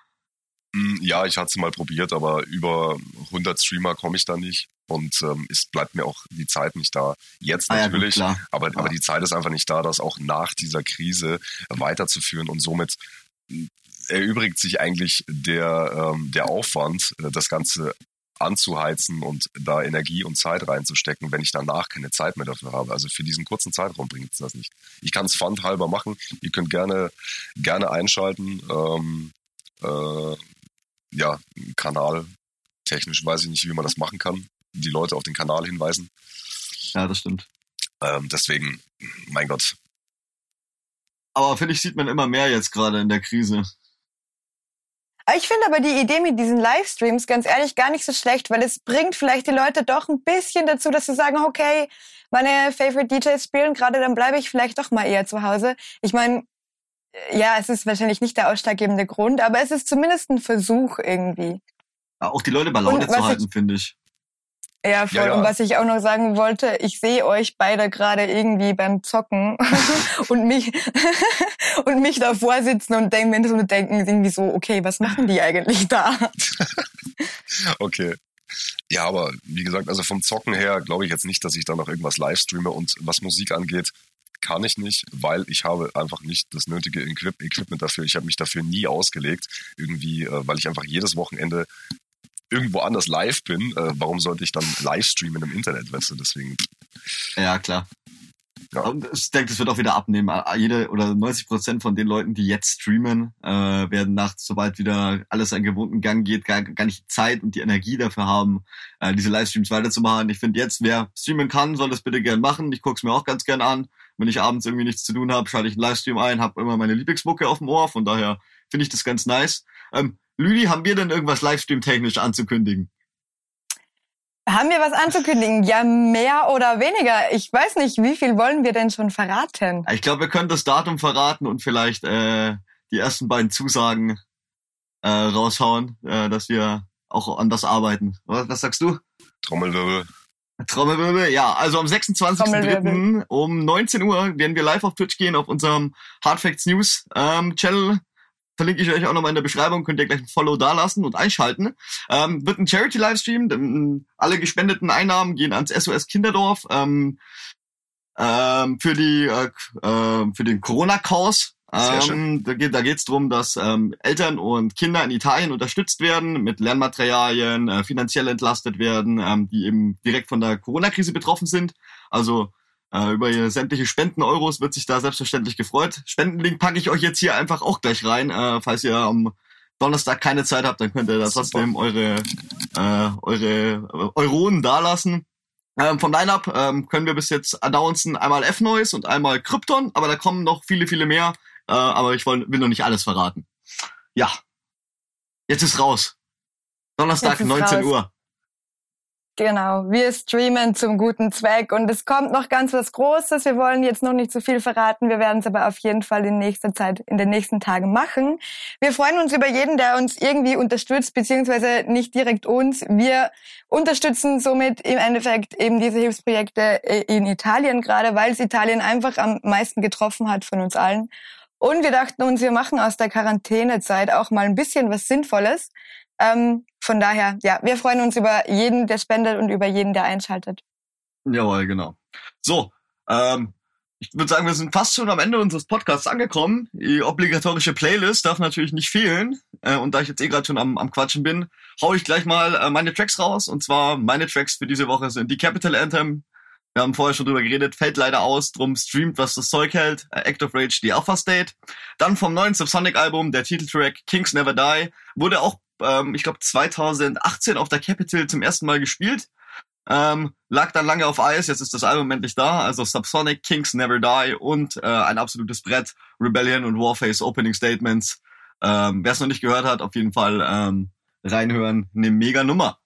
Hm, Ja, ich hatte es mal probiert, aber über 100 Streamer komme ich da nicht. Und ähm, es bleibt mir auch die Zeit nicht da. Jetzt Ah ja, gut, natürlich, klar. aber, Ja. aber die Zeit ist einfach nicht da, das auch nach dieser Krise weiterzuführen. Und somit hm, erübrigt sich eigentlich der, ähm, der Aufwand, äh, das Ganze anzuheizen und da Energie und Zeit reinzustecken, wenn ich danach keine Zeit mehr dafür habe. Also für diesen kurzen Zeitraum bringt es das nicht. Ich kann es Fund halber machen. Ihr könnt gerne, gerne einschalten. Ähm, äh, ja, Kanal. Technisch weiß ich nicht, wie man das machen kann. Die Leute auf den Kanal hinweisen. Ja, das stimmt. Ähm, deswegen, mein Gott. Aber finde ich, sieht man immer mehr jetzt gerade in der Krise. Ich finde aber die Idee mit diesen Livestreams ganz ehrlich gar nicht so schlecht, weil es bringt vielleicht die Leute doch ein bisschen dazu, dass sie sagen, okay, meine Favorite DJs spielen gerade, dann bleibe ich vielleicht doch mal eher zu Hause. Ich meine, ja, es ist wahrscheinlich nicht der ausschlaggebende Grund, aber es ist zumindest ein Versuch irgendwie. Auch die Leute bei Laune zu halten, finde ich. Ja, voll. Ja, ja. Und was ich auch noch sagen wollte, ich sehe euch beide gerade irgendwie beim Zocken und mich und mich davor sitzen und denken, so denken irgendwie so, okay, was machen die eigentlich da? Okay. Ja, aber wie gesagt, also vom Zocken her glaube ich jetzt nicht, dass ich da noch irgendwas live streame und was Musik angeht, kann ich nicht, weil ich habe einfach nicht das nötige Equip Equipment dafür. Ich habe mich dafür nie ausgelegt, irgendwie, äh, weil ich einfach jedes Wochenende irgendwo anders live bin. Äh, warum sollte ich dann live streamen im Internet, weißt du? Deswegen, Ja, klar. Ja. Und ich denke, das wird auch wieder abnehmen. Jede oder 90 Prozent von den Leuten, die jetzt streamen, äh, werden nachts, sobald wieder alles einen gewohnten Gang geht, gar, gar nicht die Zeit und die Energie dafür haben, äh, diese Livestreams weiterzumachen. Ich finde jetzt, wer streamen kann, soll das bitte gern machen. Ich gucke es mir auch ganz gern an. Wenn ich abends irgendwie nichts zu tun habe, schalte ich einen Livestream ein, habe immer meine Lieblingsmucke auf dem Ohr. Von daher finde ich das ganz nice. Ähm, Lüdi, haben wir denn irgendwas Livestream-technisch anzukündigen? Haben wir was anzukündigen? Ja, mehr oder weniger. Ich weiß nicht, wie viel wollen wir denn schon verraten? Ich glaube, wir können das Datum verraten und vielleicht äh, die ersten beiden Zusagen äh, raushauen, äh, dass wir auch an das arbeiten. Was, was sagst du? Trommelwirbel. Trommelwirbel, ja, also am 26.03. um 19 Uhr werden wir live auf Twitch gehen, auf unserem Hardfacts News ähm, Channel. Verlinke ich euch auch nochmal in der Beschreibung, könnt ihr gleich ein Follow dalassen und einschalten. Ähm, wird ein Charity-Livestream, denn alle gespendeten Einnahmen gehen ans SOS Kinderdorf ähm, ähm, für die äh, äh, für den Corona-Cause. Ähm, da geht da geht's drum, dass ähm, Eltern und Kinder in Italien unterstützt werden, mit Lernmaterialien, äh, finanziell entlastet werden, ähm, die eben direkt von der Corona-Krise betroffen sind. Also äh, über sämtliche Spenden-Euros wird sich da selbstverständlich gefreut. Spendenlink packe ich euch jetzt hier einfach auch gleich rein. Äh, falls ihr am Donnerstag keine Zeit habt, dann könnt ihr da Super. trotzdem eure, äh, eure Euronen dalassen. Ähm, vom Lineup ähm, können wir bis jetzt announcen einmal F-Noise und einmal Krypton, aber da kommen noch viele, viele mehr. Äh, aber ich will, will noch nicht alles verraten. Ja. Jetzt ist raus. Donnerstag, ist 19 raus. Uhr. Genau, wir streamen zum guten Zweck und es kommt noch ganz was Großes. Wir wollen jetzt noch nicht zu viel verraten. Wir werden es aber auf jeden Fall in nächster Zeit, in den nächsten Tagen machen. Wir freuen uns über jeden, der uns irgendwie unterstützt, beziehungsweise nicht direkt uns. Wir unterstützen somit im Endeffekt eben diese Hilfsprojekte äh, in Italien gerade, weil es Italien einfach am meisten getroffen hat von uns allen. Und wir dachten uns, wir machen aus der Quarantänezeit auch mal ein bisschen was Sinnvolles. Ähm, von daher, ja, wir freuen uns über jeden, der spendet und über jeden, der einschaltet. Jawohl, genau. So, ähm, ich würde sagen, wir sind fast schon am Ende unseres Podcasts angekommen. Die obligatorische Playlist darf natürlich nicht fehlen. Äh, und da ich jetzt eh gerade schon am, am Quatschen bin, hau ich gleich mal äh, meine Tracks raus. Und zwar meine Tracks für diese Woche sind die Capital Anthem. Wir haben vorher schon drüber geredet, fällt leider aus, drum streamt, was das Zeug hält. Äh, Act of Rage, die Alpha State. Dann vom neuen Subsonic Album, der Titeltrack Kings Never Die, wurde auch, ähm, ich glaube, 2018 auf der Capital zum ersten Mal gespielt. Ähm, lag dann lange auf Eis, jetzt ist das Album endlich da. Also Subsonic, Kings Never Die und äh, ein absolutes Brett, Rebellion und Warface Opening Statements. Ähm, Wer es noch nicht gehört hat, auf jeden Fall ähm, reinhören. Eine mega Nummer.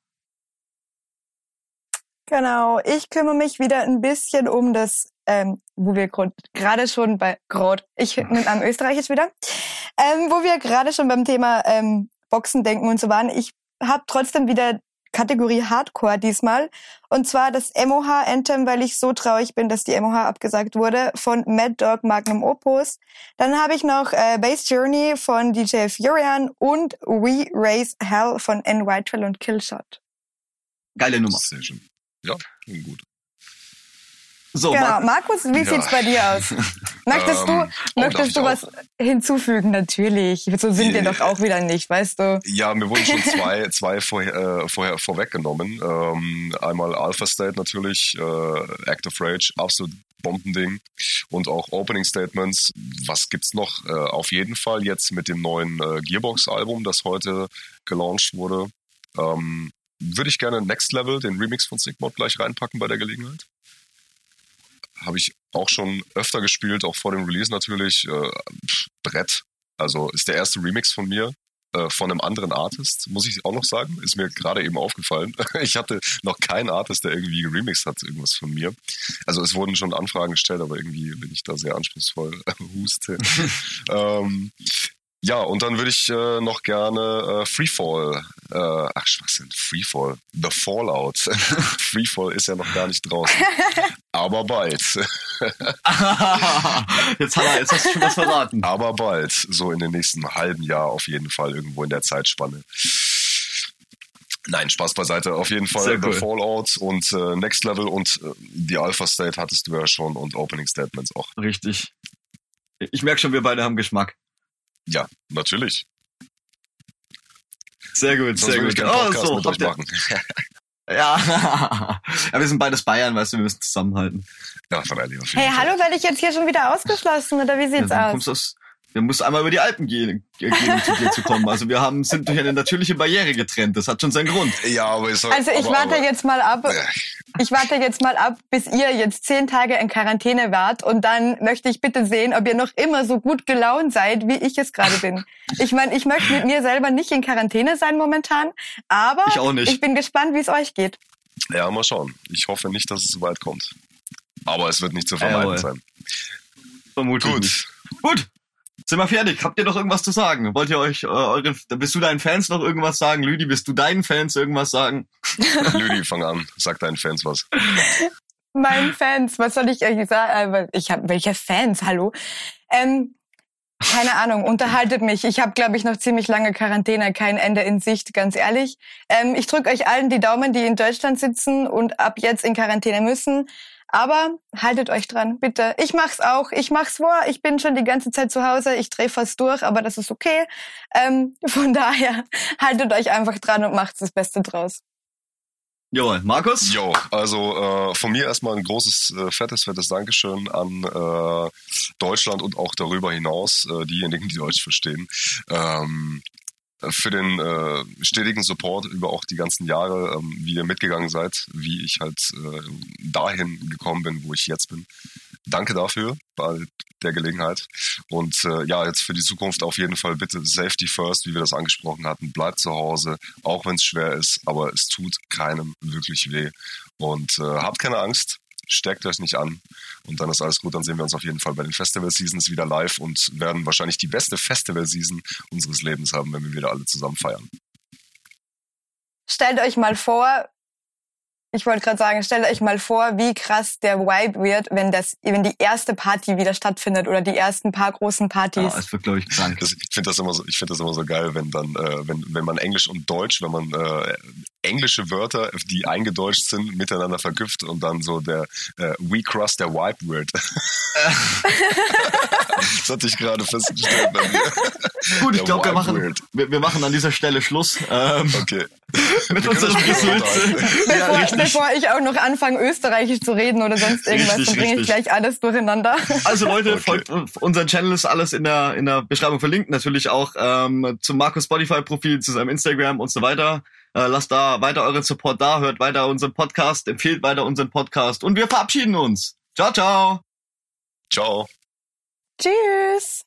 Genau, ich kümmere mich wieder ein bisschen um das, ähm, wo wir gerade schon bei Grot, ich mit einem Österreichisch wieder, ähm, wo wir gerade schon beim Thema ähm, Boxen denken und so waren. Ich habe trotzdem wieder Kategorie Hardcore diesmal. Und zwar das MOH Anthem, weil ich so traurig bin, dass die MOH abgesagt wurde, von Mad Dog Magnum Opus. Dann habe ich noch äh, Bass Journey von DJ Furian und We Raise Hell von N. Whitewell und Killshot. Geile Nummer. Sehr schön. Ja, gut. So, genau. Markus, wie ja. sieht's bei dir aus? Möchtest du, ähm, oh, möchtest du was hinzufügen? Natürlich. So sind wir doch auch wieder nicht, weißt du? Ja, mir wurden schon zwei, zwei vorher, äh, vorher vorweggenommen. Ähm, einmal Alpha State natürlich, äh, Act of Rage, absolut Bombending und auch Opening Statements. Was gibt's noch? Äh, auf jeden Fall jetzt mit dem neuen äh, Gearbox-Album, das heute gelauncht wurde. Ähm, würde ich gerne Next Level, den Remix von Sigmod, gleich reinpacken bei der Gelegenheit. Habe ich auch schon öfter gespielt, auch vor dem Release natürlich. Äh, Brett. Also ist der erste Remix von mir äh, von einem anderen Artist, muss ich auch noch sagen. Ist mir gerade eben aufgefallen. Ich hatte noch keinen Artist, der irgendwie geremixed hat, irgendwas von mir. Also es wurden schon Anfragen gestellt, aber irgendwie bin ich da sehr anspruchsvoll. Huste. ähm, ja, und dann würde ich äh, noch gerne äh, Freefall, äh, ach Schwachsinn, Freefall, The Fallout. Freefall ist ja noch gar nicht draußen. Aber bald. jetzt, hat er, jetzt hast du schon was verraten. Aber bald, so in den nächsten halben Jahr auf jeden Fall irgendwo in der Zeitspanne. Nein, Spaß beiseite. Auf jeden Fall cool. The Fallout und äh, Next Level und äh, die Alpha State hattest du ja schon und Opening Statements auch. Richtig. Ich merke schon, wir beide haben Geschmack. Ja, natürlich. Sehr gut, Sonst sehr gut. Oh, so, mit euch machen. Ja. ja, wir sind beides Bayern, weißt du, wir müssen zusammenhalten. Ja, freilich. Hey, hallo, werde ich jetzt hier schon wieder ausgeschlossen oder wie sieht's ja, aus? aus? Wir mussten einmal über die Alpen gehen, gehen zu dir zu kommen. Also wir haben, sind durch eine natürliche Barriere getrennt. Das hat schon seinen Grund. Ja, aber ist Also ich aber, warte aber, jetzt mal ab. Ich warte jetzt mal ab, bis ihr jetzt zehn Tage in Quarantäne wart und dann möchte ich bitte sehen, ob ihr noch immer so gut gelaunt seid, wie ich es gerade bin. Ich meine, ich möchte mit mir selber nicht in Quarantäne sein momentan, aber ich, auch nicht. ich bin gespannt, wie es euch geht. Ja, mal schauen. Ich hoffe nicht, dass es so weit kommt. Aber es wird nicht zu vermeiden Jawohl. sein. Vermutlich. Gut. Gut. Sind wir fertig? Habt ihr noch irgendwas zu sagen? Wollt ihr euch, äh, eure, bist du deinen Fans noch irgendwas sagen? Lüdi, bist du deinen Fans irgendwas sagen? Lüdi, fang an. Sag deinen Fans was. Meinen Fans, was soll ich euch sagen? Äh, ich habe welche Fans? Hallo. Ähm, keine Ahnung, unterhaltet mich. Ich habe, glaube ich, noch ziemlich lange Quarantäne, kein Ende in Sicht, ganz ehrlich. Ähm, ich drücke euch allen die Daumen, die in Deutschland sitzen und ab jetzt in Quarantäne müssen. Aber haltet euch dran, bitte. Ich mach's auch. Ich mach's vor. Ich bin schon die ganze Zeit zu Hause. Ich drehe fast durch, aber das ist okay. Ähm, von daher haltet euch einfach dran und macht das Beste draus. Jo, Markus? Jo, also äh, von mir erstmal ein großes, äh, fettes, fettes Dankeschön an äh, Deutschland und auch darüber hinaus, äh, diejenigen, die Deutsch verstehen. Ähm, für den äh, stetigen Support über auch die ganzen Jahre, ähm, wie ihr mitgegangen seid, wie ich halt äh, dahin gekommen bin, wo ich jetzt bin. Danke dafür bei der Gelegenheit. Und äh, ja, jetzt für die Zukunft auf jeden Fall bitte Safety First, wie wir das angesprochen hatten. Bleibt zu Hause, auch wenn es schwer ist, aber es tut keinem wirklich weh. Und äh, habt keine Angst, steckt euch nicht an und dann ist alles gut. Dann sehen wir uns auf jeden Fall bei den Festival Seasons wieder live und werden wahrscheinlich die beste Festival Season unseres Lebens haben, wenn wir wieder alle zusammen feiern. Stellt euch mal vor, Ich wollte gerade sagen, stellt euch mal vor, wie krass der Vibe wird, wenn das, wenn die erste Party wieder stattfindet oder die ersten paar großen Partys. Ja, es wird, glaube ich, krank. Das, ich finde das immer so, ich finde das immer so geil, wenn dann, äh, wenn, wenn man Englisch und Deutsch, wenn man äh, englische Wörter, die eingedeutscht sind, miteinander verknüpft und dann so der äh, We Cross der Wipe wird. das hatte ich gerade festgestellt bei mir. Gut, ich glaube, wir machen, wir, wir machen an dieser Stelle Schluss ähm, Okay. mit Gesülze. unterhalten. Ja, richtig. Bevor ich auch noch anfange, österreichisch zu reden oder sonst irgendwas, Richtig, dann bringe ich gleich alles durcheinander. Also Leute, Okay. folgt unseren Channel, ist alles in der in der Beschreibung verlinkt. Natürlich auch ähm, zum Markus Spotify Profil, zu seinem Instagram und so weiter. Äh, lasst da weiter euren Support da, hört weiter unseren Podcast, empfehlt weiter unseren Podcast und wir verabschieden uns. Ciao, ciao. Ciao. Tschüss!